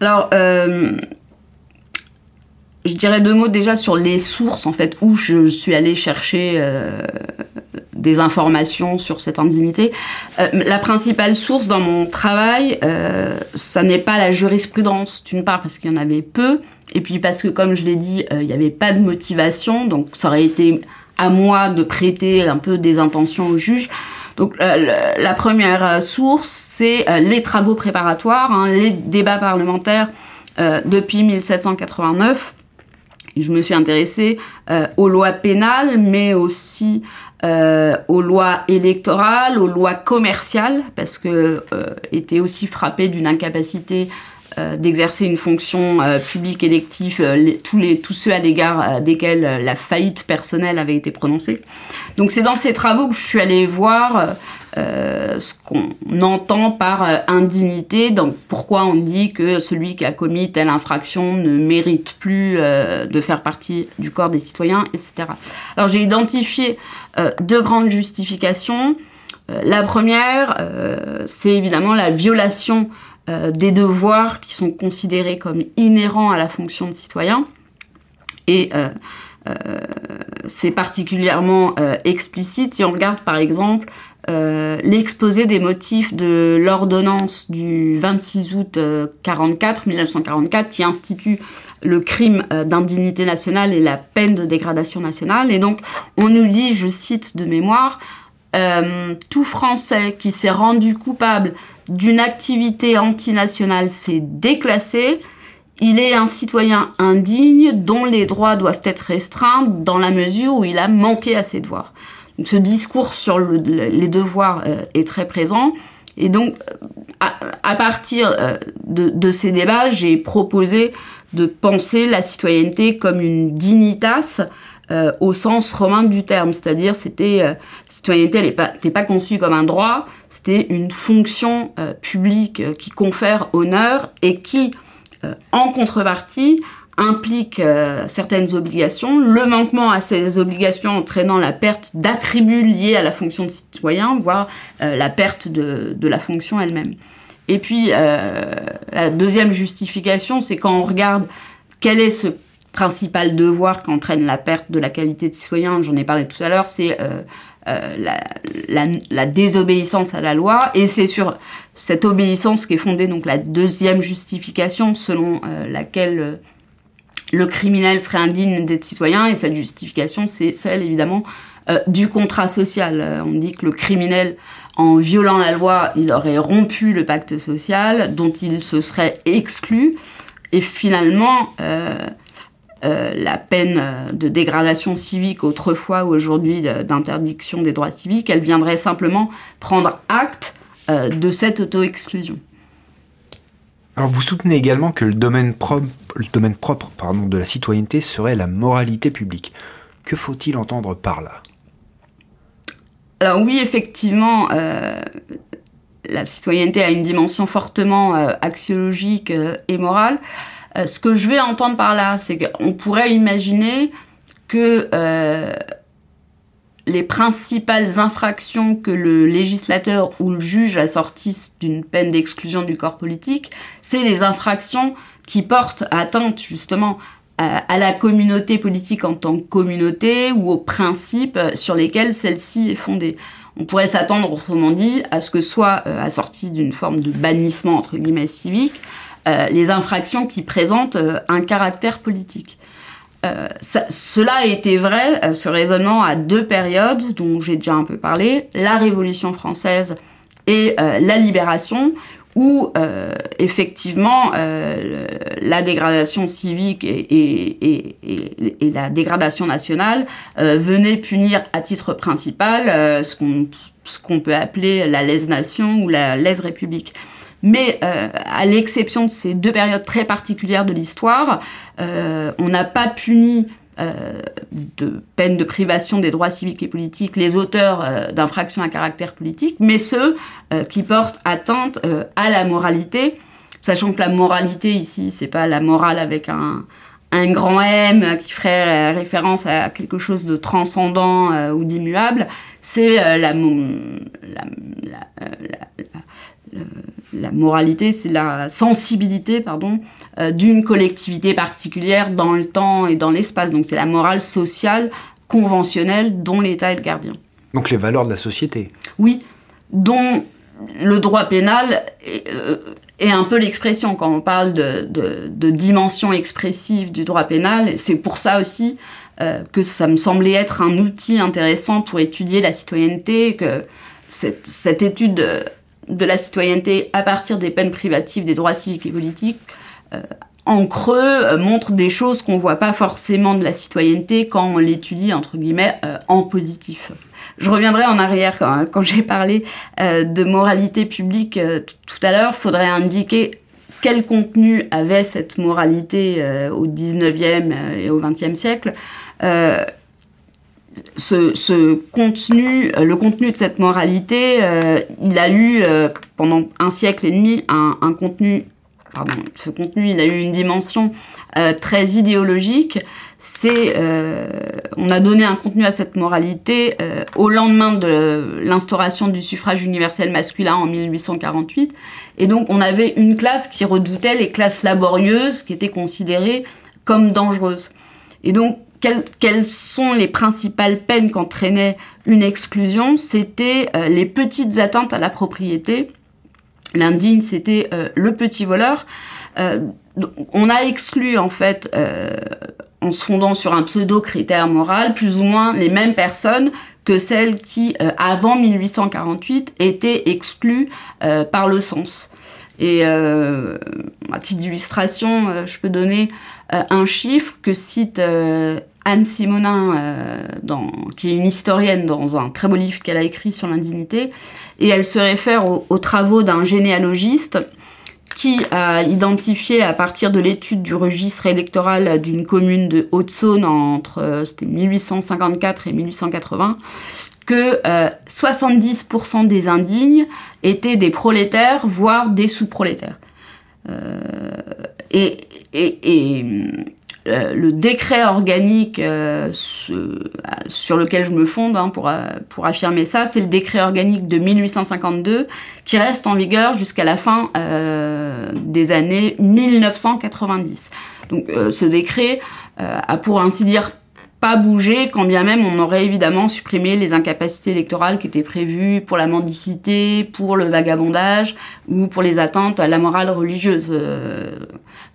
Alors, euh, je dirais deux mots déjà sur les sources, en fait, où je suis allée chercher euh, des informations sur cette indignité. Euh, la principale source dans mon travail, ça n'est pas la jurisprudence, d'une part parce qu'il y en avait peu, et puis parce que, comme je l'ai dit, il n'y avait pas de motivation, donc ça aurait été à moi de prêter un peu des intentions au juge. Donc euh, la première euh, source, c'est euh, les travaux préparatoires, hein, les débats parlementaires depuis 1789. Et Je me suis intéressée aux lois pénales, mais aussi aux lois électorales, aux lois commerciales, parce que était aussi frappée d'une incapacité d'exercer une fonction euh, publique élective, euh, tous, les, tous ceux à l'égard euh, desquels euh, la faillite personnelle avait été prononcée. Donc c'est dans ces travaux que je suis allée voir euh, euh, ce qu'on entend par euh, indignité, donc pourquoi on dit que celui qui a commis telle infraction ne mérite plus euh, de faire partie du corps des citoyens, etc. Alors j'ai identifié euh, deux grandes justifications. Euh, la première, euh, c'est évidemment la violation euh, des devoirs qui sont considérés comme inhérents à la fonction de citoyen. Et euh, euh, c'est particulièrement explicite si on regarde par exemple l'exposé des motifs de l'ordonnance du 26 août euh, 44, 1944 qui institue le crime d'indignité nationale et la peine de dégradation nationale. Et donc on nous dit, je cite de mémoire, tout Français qui s'est rendu coupable d'une activité antinationale s'est déclassé. Il est un citoyen indigne dont les droits doivent être restreints dans la mesure où il a manqué à ses devoirs. Donc, ce discours sur le- le- les devoirs euh, est très présent. Et donc, euh, à, à partir euh, de, de ces débats, j'ai proposé de penser la citoyenneté comme une dignitas euh, au sens romain du terme, c'est-à-dire c'était euh, citoyenneté, elle n'était pas, pas conçue comme un droit, c'était une fonction euh, publique euh, qui confère honneur et qui, en contrepartie, implique certaines obligations, le manquement à ces obligations entraînant la perte d'attributs liés à la fonction de citoyen, voire la perte de, de la fonction elle-même. Et puis, la deuxième justification, c'est quand on regarde quel est ce principal devoir qu'entraîne la perte de la qualité de citoyen, j'en ai parlé tout à l'heure, c'est euh, euh, la, désobéissance à la loi, et c'est sur cette obéissance qu'est fondée donc la deuxième justification selon euh, laquelle le criminel serait indigne d'être citoyen, et cette justification, c'est celle évidemment du contrat social. On dit que le criminel, en violant la loi, il aurait rompu le pacte social, dont il se serait exclu, et finalement, euh, la peine euh, de dégradation civique autrefois ou aujourd'hui d'interdiction des droits civiques, elle viendrait simplement prendre acte euh, de cette auto-exclusion. Alors vous soutenez également que le domaine propre, le domaine propre pardon, de la citoyenneté serait la moralité publique. Que faut-il entendre par là? Alors oui, effectivement, euh, la citoyenneté a une dimension fortement axiologique et morale. Euh, ce que je vais entendre par là, c'est qu'on pourrait imaginer que euh, les principales infractions que le législateur ou le juge assortissent d'une peine d'exclusion du corps politique, c'est les infractions qui portent atteinte justement à, la communauté politique en tant que communauté ou aux principes euh, sur lesquels celle-ci est fondée. On pourrait s'attendre, autrement dit, à ce que soit euh, assorti d'une forme de bannissement entre guillemets civique euh, les infractions qui présentent euh, un caractère politique. Euh, cela a été vrai, ce raisonnement, à deux périodes dont j'ai déjà un peu parlé, la Révolution française et la Libération, où effectivement la dégradation civique et, la dégradation nationale venaient punir à titre principal ce qu'on ce qu'on peut appeler la lèse-nation ou la lèse-république. Mais euh, à l'exception de ces deux périodes très particulières de l'histoire, euh, on n'a pas puni euh, de peine de privation des droits civiques et politiques les auteurs d'infractions à caractère politique, mais ceux qui portent atteinte à la moralité, sachant que la moralité ici, c'est pas la morale avec un, un grand M qui ferait référence à quelque chose de transcendant ou d'immuable, c'est la, la, la, la, moralité, c'est la sensibilité, pardon, euh, d'une collectivité particulière dans le temps et dans l'espace. Donc c'est la morale sociale conventionnelle dont l'État est le gardien. Donc les valeurs de la société. Oui, dont le droit pénal est, euh, est un peu l'expression quand on parle de, de, de, dimension expressive du droit pénal. C'est pour ça aussi euh, que ça me semblait être un outil intéressant pour étudier la citoyenneté, que cette, cette étude de, la citoyenneté à partir des peines privatives des droits civiques et politiques, euh, en creux, euh, montre des choses qu'on voit pas forcément de la citoyenneté quand on l'étudie, entre guillemets, euh, en positif. Je reviendrai en arrière quand, quand j'ai parlé de moralité publique tout à l'heure. Faudrait indiquer quel contenu avait cette moralité au 19e et au 20e siècle. Ce, contenu, le contenu de cette moralité, euh, il a eu pendant un siècle et demi un, contenu Pardon, ce contenu, il a eu une dimension euh, très idéologique. C'est, euh, on a donné un contenu à cette moralité euh, au lendemain de l'instauration du suffrage universel masculin en 1848. Et donc, on avait une classe qui redoutait les classes laborieuses, qui étaient considérées comme dangereuses. Et donc, quelles, sont les principales peines qu'entraînait une exclusion? C'était euh, les petites atteintes à la propriété L'indigne, c'était euh, le petit voleur. Euh, on a exclu, en fait, en se fondant sur un pseudo-critère moral, plus ou moins les mêmes personnes que celles qui, avant 1848, étaient exclues par le sens. Et à titre d'illustration, je peux donner un chiffre que cite Anne Simonin, dans, qui est une historienne dans un très beau livre qu'elle a écrit sur l'indignité et elle se réfère aux, aux travaux d'un généalogiste qui a identifié à partir de l'étude du registre électoral d'une commune de Haute-Saône entre euh, 1854 et 1880 que euh, 70% des indignes étaient des prolétaires, voire des sous-prolétaires. Euh, et, euh, le décret organique euh, sur lequel je me fonde hein, pour, pour affirmer ça, c'est le décret organique de 1852 qui reste en vigueur jusqu'à la fin euh, des années 1990. Donc euh, ce décret euh, a pour ainsi dire pas bougé, quand bien même on aurait évidemment supprimé les incapacités électorales qui étaient prévues pour la mendicité, pour le vagabondage ou pour les atteintes à la morale religieuse.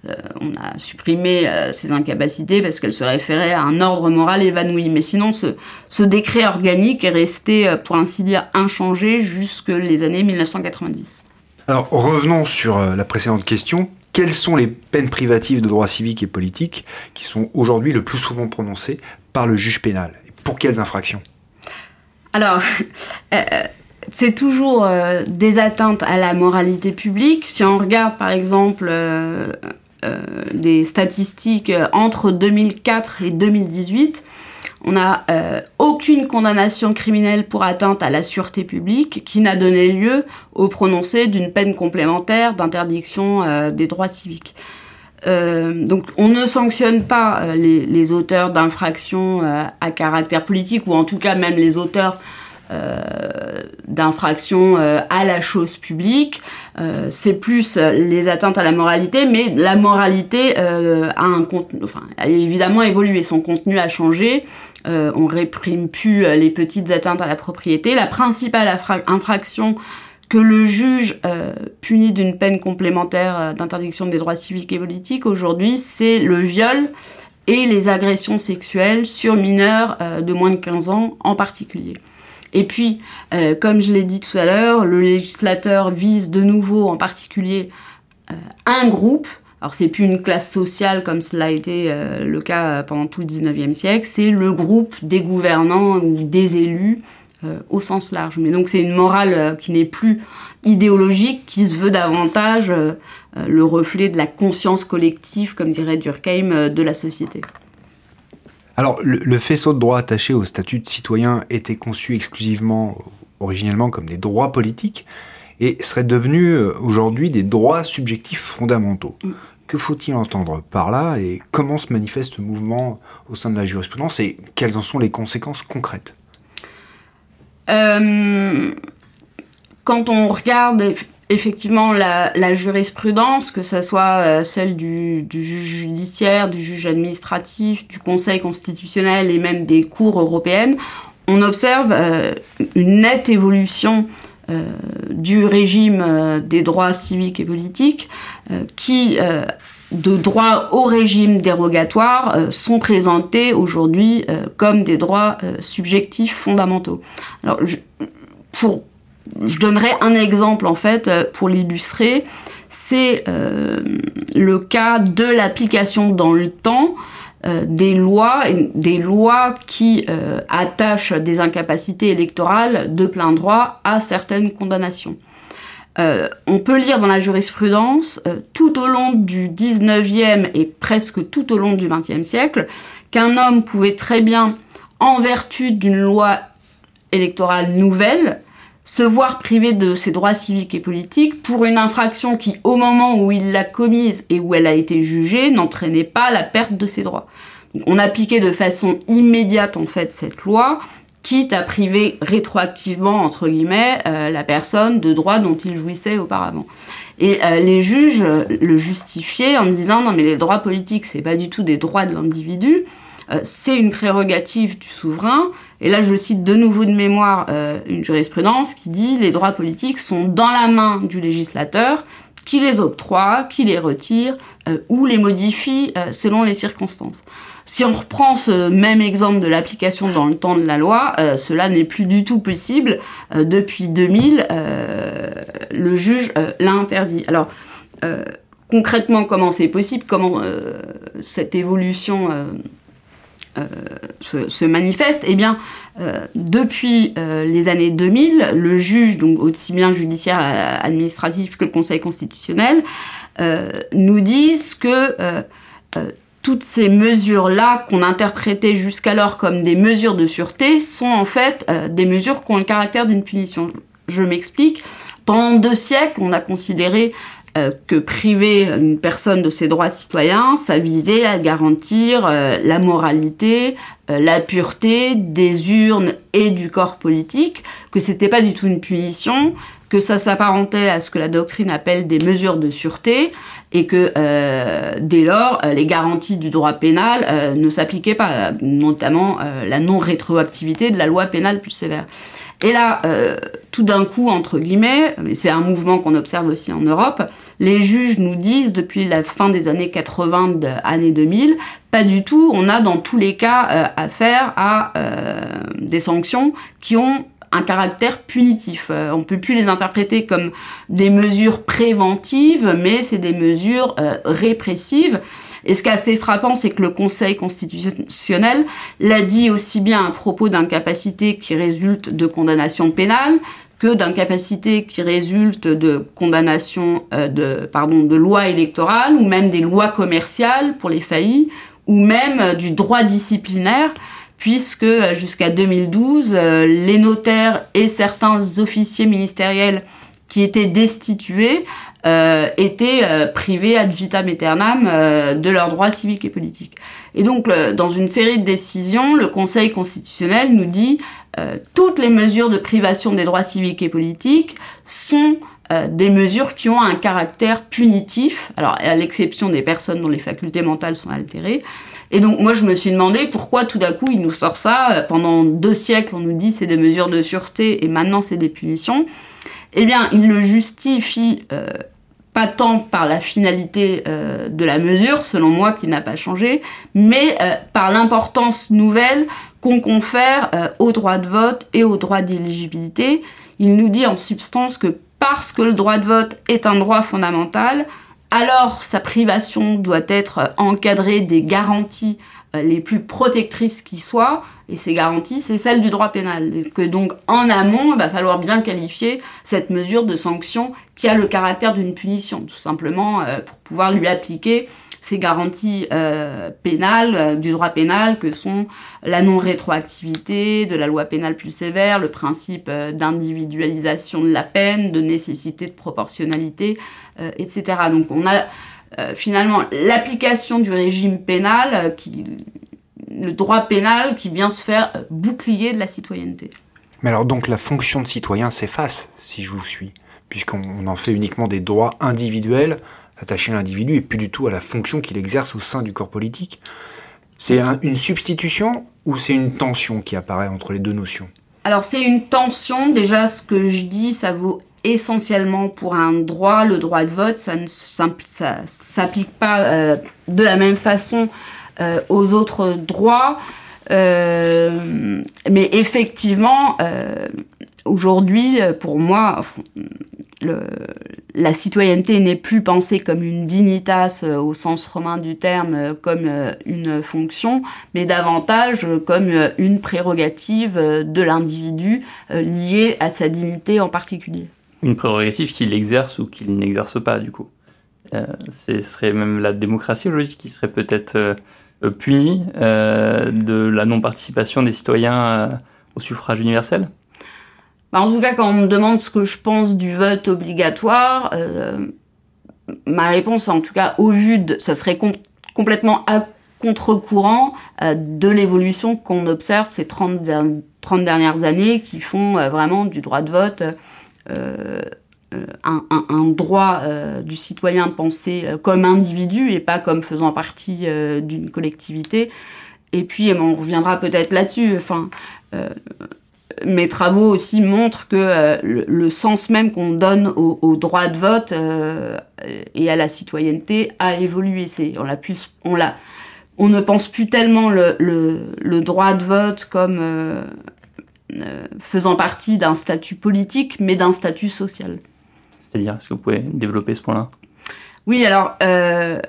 Euh, on a supprimé euh, ces incapacités parce qu'elles se référaient à un ordre moral évanoui. Mais sinon, ce, ce décret organique est resté, euh, pour ainsi dire, inchangé jusque les années 1990. Alors revenons sur la précédente question. Quelles sont les peines privatives de droits civiques et politiques qui sont aujourd'hui le plus souvent prononcées par le juge pénal? Et Pour quelles infractions? Alors, c'est toujours euh, des atteintes à la moralité publique. Si on regarde par exemple euh, des statistiques entre 2004 et 2018, on n'a euh, aucune condamnation criminelle pour atteinte à la sûreté publique qui n'a donné lieu au prononcé d'une peine complémentaire d'interdiction euh, des droits civiques. Euh, donc on ne sanctionne pas euh, les, auteurs d'infractions euh, à caractère politique ou en tout cas même les auteurs d'infractions à la chose publique. C'est plus les atteintes à la moralité, mais la moralité a évidemment évolué, son contenu a changé. Euh, on réprime plus les petites atteintes à la propriété. La principale infraction que le juge euh, punit d'une peine complémentaire euh, d'interdiction des droits civiques et politiques aujourd'hui, c'est le viol et les agressions sexuelles sur mineurs de moins de 15 ans en particulier. Et puis, comme je l'ai dit tout à l'heure, le législateur vise de nouveau en particulier un groupe alors c'est plus une classe sociale comme cela a été euh, le cas pendant tout le 19e siècle, c'est le groupe des gouvernants ou des élus euh, au sens large. Mais donc c'est une morale euh, qui n'est plus idéologique, qui se veut davantage le reflet de la conscience collective, comme dirait Durkheim, de la société. Alors le, le faisceau de droits attachés au statut de citoyen était conçu exclusivement, originellement, comme des droits politiques et serait devenu aujourd'hui des droits subjectifs fondamentaux. Mm. Que faut-il entendre par là et comment se manifeste ce mouvement au sein de la jurisprudence et quelles en sont les conséquences concrètes? Euh, Quand on regarde effectivement la, jurisprudence, que ce soit euh, celle du, juge judiciaire, du juge administratif, du Conseil constitutionnel et même des cours européennes, on observe euh, une nette évolution du régime des droits civiques et politiques qui de droits au régime dérogatoire euh, sont présentés aujourd'hui euh, comme des droits euh, subjectifs fondamentaux. Alors, pour, je donnerai un exemple en fait pour l'illustrer. C'est le cas de l'application dans le temps des lois, des lois qui attachent des incapacités électorales de plein droit à certaines condamnations. Euh, on peut lire dans la jurisprudence, euh, tout au long du 19e et presque tout au long du 20e siècle, qu'un homme pouvait très bien, en vertu d'une loi électorale nouvelle, se voir privé de ses droits civiques et politiques pour une infraction qui, au moment où il l'a commise et où elle a été jugée, n'entraînait pas la perte de ses droits. On appliquait de façon immédiate en fait cette loi quitte à priver rétroactivement, entre guillemets, euh, la personne de droits dont il jouissait auparavant. Et euh, les juges le justifiaient en disant non mais les droits politiques c'est pas du tout des droits de l'individu, euh, c'est une prérogative du souverain. Et là je cite de nouveau de mémoire une jurisprudence qui dit les droits politiques sont dans la main du législateur qui les octroie, qui les retire ou les modifie selon les circonstances. Si on reprend ce même exemple de l'application dans le temps de la loi, euh, cela n'est plus du tout possible. Euh, depuis 2000, euh, le juge l'a interdit. Alors, concrètement, comment c'est possible? Comment cette évolution se, manifeste Eh bien, depuis les années 2000, le juge, donc aussi bien judiciaire administratif que le Conseil constitutionnel, nous disent que toutes ces mesures-là qu'on interprétait jusqu'alors comme des mesures de sûreté sont en fait euh, des mesures qui ont le caractère d'une punition. Je m'explique. Pendant deux siècles, on a considéré euh, que priver une personne de ses droits de citoyen, ça visait à garantir euh, la moralité, la pureté des urnes et du corps politique, que c'était pas du tout une punition, que ça s'apparentait à ce que la doctrine appelle des mesures de sûreté, et que euh, dès lors, euh, les garanties du droit pénal euh, ne s'appliquaient pas, notamment la non-rétroactivité de la loi pénale plus sévère. Et là, tout d'un coup, entre guillemets, mais c'est un mouvement qu'on observe aussi en Europe, les juges nous disent depuis la fin des années 80, de, années 2000, pas du tout, on a dans tous les cas affaire à des sanctions qui ont un caractère punitif. Euh, on peut plus les interpréter comme des mesures préventives, mais c'est des mesures euh, répressives. Et ce qui est assez frappant, c'est que le Conseil constitutionnel l'a dit aussi bien à propos d'incapacités qui résultent de condamnations pénales que d'incapacités qui résultent de condamnations euh, de pardon de lois électorales ou même des lois commerciales pour les faillis ou même du droit disciplinaire puisque euh, jusqu'à 2012, euh, les notaires et certains officiers ministériels qui étaient destitués euh, étaient privés ad vitam aeternam de leurs droits civiques et politiques. Et donc, dans une série de décisions, le Conseil constitutionnel nous dit toutes les mesures de privation des droits civiques et politiques sont des mesures qui ont un caractère punitif, alors à l'exception des personnes dont les facultés mentales sont altérées, et donc moi je me suis demandé pourquoi tout d'un coup il nous sort ça. Pendant deux siècles on nous dit c'est des mesures de sûreté et maintenant c'est des punitions. Eh bien il le justifie euh, pas tant par la finalité euh, de la mesure, selon moi, qui n'a pas changé, mais euh, par l'importance nouvelle qu'on confère au droit de vote et au droit d'éligibilité. Il nous dit en substance que parce que le droit de vote est un droit fondamental, alors sa privation doit être encadrée des garanties les plus protectrices qui soient, et ces garanties, c'est celle du droit pénal. Que donc, en amont, il va falloir bien qualifier cette mesure de sanction qui a le caractère d'une punition, tout simplement euh, pour pouvoir lui appliquer ces garanties euh, pénales, euh, du droit pénal, que sont la non-rétroactivité de la loi pénale plus sévère, le principe d'individualisation de la peine, de nécessité de proportionnalité, etc. Donc on a finalement l'application du régime pénal, qui, le droit pénal qui vient se faire bouclier de la citoyenneté. Mais alors donc la fonction de citoyen s'efface, si je vous suis, puisqu'on on en fait uniquement des droits individuels attachés à l'individu et plus du tout à la fonction qu'il exerce au sein du corps politique. C'est un- une substitution ou c'est une tension qui apparaît entre les deux notions? Alors c'est une tension, déjà ce que je dis, ça vaut essentiellement pour un droit, le droit de vote, ça ne s'applique pas euh, de la même façon aux autres droits. Euh, mais effectivement, euh, aujourd'hui, euh, pour moi, la citoyenneté n'est plus pensée comme une dignitas euh, au sens romain du terme, euh, comme euh, une fonction, mais davantage euh, comme euh, une prérogative euh, de l'individu euh, liée à sa dignité en particulier. Une prérogative qu'il exerce ou qu'il n'exerce pas, du coup. Euh, ce serait même la démocratie aujourd'hui qui serait peut-être euh, punie euh, de la non-participation des citoyens euh, au suffrage universel? Bah, en tout cas, quand on me demande ce que je pense du vote obligatoire, ma réponse, en tout cas, au vu de, ça serait com- complètement à contre-courant euh, de l'évolution qu'on observe ces 30, der- 30 dernières années qui font vraiment du droit de vote euh, un, un- droit euh, du citoyen pensé euh, comme individu et pas comme faisant partie euh, d'une collectivité. Et puis, eh ben, on reviendra peut-être là-dessus. Enfin, euh, mes travaux aussi montrent que euh, le, sens même qu'on donne au, droit de vote euh, et à la citoyenneté a évolué. On ne pense plus tellement le, droit de vote comme euh, euh, faisant partie d'un statut politique, mais d'un statut social. C'est-à-dire, est-ce que vous pouvez développer ce point-là? Oui, alors, euh,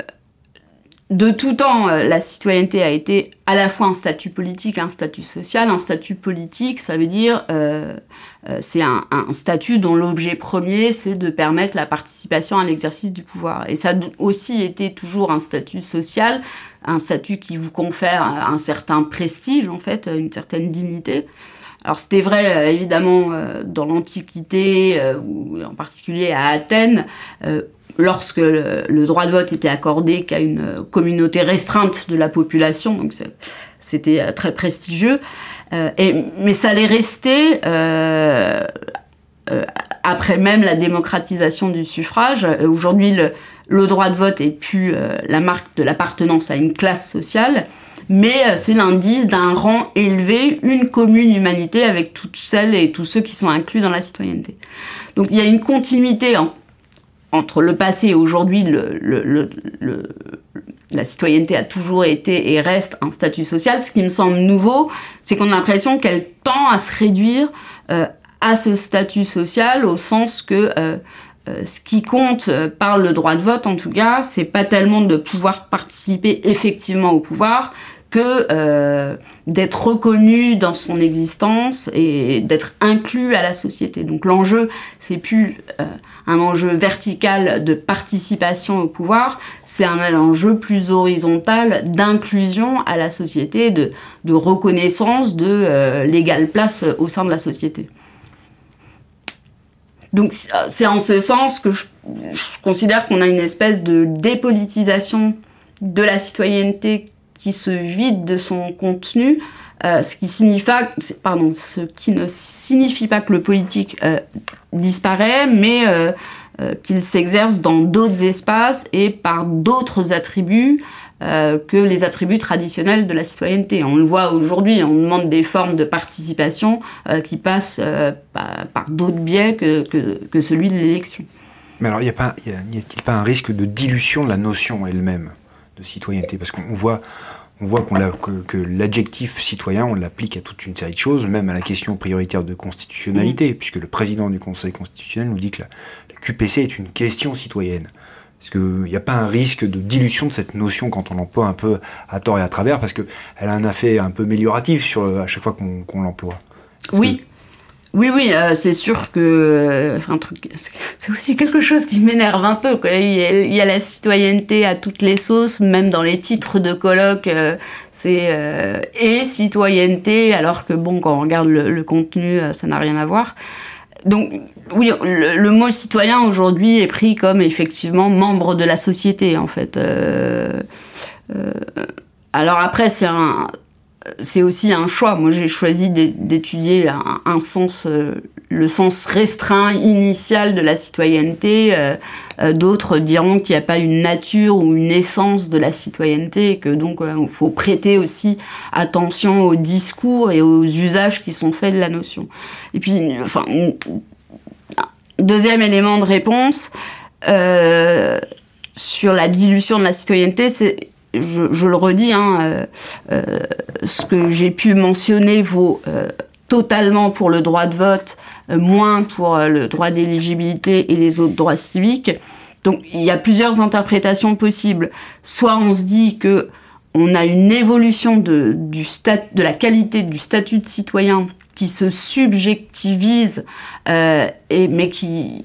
de tout temps, euh, la citoyenneté a été à la fois un statut politique, un statut social. Un statut politique, ça veut dire, euh, euh, c'est un, un statut dont l'objet premier, c'est de permettre la participation à l'exercice du pouvoir. Et ça a aussi été toujours un statut social, un statut qui vous confère un certain prestige, en fait, une certaine dignité. Alors c'était vrai euh, évidemment euh, dans l'Antiquité, euh, ou en particulier à Athènes, lorsque le, droit de vote était accordé qu'à une communauté restreinte de la population, donc c'était très prestigieux. Mais ça allait rester après même la démocratisation du suffrage. Aujourd'hui, le, le droit de vote est plus euh, la marque de l'appartenance à une classe sociale, mais euh, c'est l'indice d'un rang élevé, une commune humanité avec toutes celles et tous ceux qui sont inclus dans la citoyenneté. Donc il y a une continuité en- entre le passé et aujourd'hui. La citoyenneté a toujours été et reste un statut social. Ce qui me semble nouveau, c'est qu'on a l'impression qu'elle tend à se réduire euh, à ce statut social au sens que euh, ce qui compte euh, par le droit de vote, en tout cas, c'est pas tellement de pouvoir participer effectivement au pouvoir que euh, d'être reconnu dans son existence et d'être inclus à la société. Donc l'enjeu, c'est plus un enjeu vertical de participation au pouvoir, c'est un enjeu plus horizontal d'inclusion à la société, de, reconnaissance de l'égale place au sein de la société. Donc c'est en ce sens que je, je considère qu'on a une espèce de dépolitisation de la citoyenneté qui se vide de son contenu, euh, ce, qui signifie, pardon, ce qui ne signifie pas que le politique euh, disparaît, mais euh, euh, qu'il s'exerce dans d'autres espaces et par d'autres attributs euh, que les attributs traditionnels de la citoyenneté. On le voit aujourd'hui, on demande des formes de participation euh, qui passent euh, par, par d'autres biais que, que, que celui de l'élection. Mais alors, n'y pas- a-t-il pas un risque de dilution de la notion elle-même de citoyenneté? Parce qu'on voit, on voit que, que l'adjectif citoyen, on l'applique à toute une série de choses, même à la question prioritaire de constitutionnalité, puisque le président du Conseil constitutionnel nous dit que la, la QPC est une question citoyenne. Est-ce qu'il n'y a pas un risque de dilution de cette notion quand on l'emploie un peu à tort et à travers, parce qu'elle a un effet un peu amélioratif sur, le- à chaque fois qu'on l'emploie Oui. Oui, oui, euh, c'est sûr que euh, c'est un truc, c'est- c'est aussi quelque chose qui m'énerve un peu. Quoi. Il, y a, il y a la citoyenneté à toutes les sauces, même dans les titres de colloques, euh, c'est euh, et citoyenneté, alors que bon, quand on regarde le, le contenu, euh, ça n'a rien à voir. Donc oui, le, le mot citoyen aujourd'hui est pris comme effectivement membre de la société en fait. Euh, euh, alors après, c'est un, c'est aussi un choix. Moi, j'ai choisi d'é- d'étudier un, sens, euh, le sens restreint initial de la citoyenneté. Euh, euh, D'autres diront qu'il n'y a pas une nature ou une essence de la citoyenneté, et que donc il faut prêter aussi attention aux discours et aux usages qui sont faits de la notion. Et puis, enfin, deuxième élément de réponse. sur la dilution de la citoyenneté, c'est, je, le redis, hein, euh, euh, ce que j'ai pu mentionner vaut euh, totalement pour le droit de vote, moins pour le droit d'éligibilité et les autres droits civiques. Donc il y a plusieurs interprétations possibles. Soit on se dit que on a une évolution de, la qualité du statut de citoyen qui se subjectivise, mais qui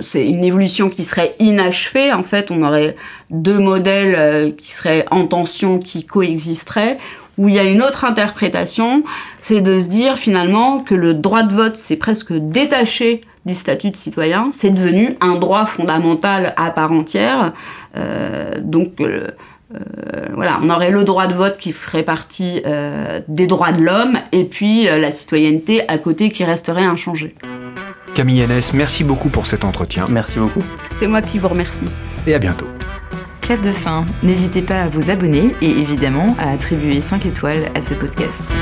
c'est une évolution qui serait inachevée. En fait, on aurait deux modèles euh, qui seraient en tension, qui coexisteraient. Où il y a une autre interprétation, c'est de se dire finalement que le droit de vote s'est presque détaché du statut de citoyen, c'est devenu un droit fondamental à part entière. Euh, donc euh, voilà, on aurait le droit de vote qui ferait partie euh, des droits de l'homme et puis euh, la citoyenneté à côté qui resterait inchangée. Camille Yannès, merci beaucoup pour cet entretien Merci beaucoup. C'est moi qui vous remercie. et à bientôt. Clap de fin. N'hésitez pas à vous abonner et évidemment à attribuer 5 étoiles à ce podcast.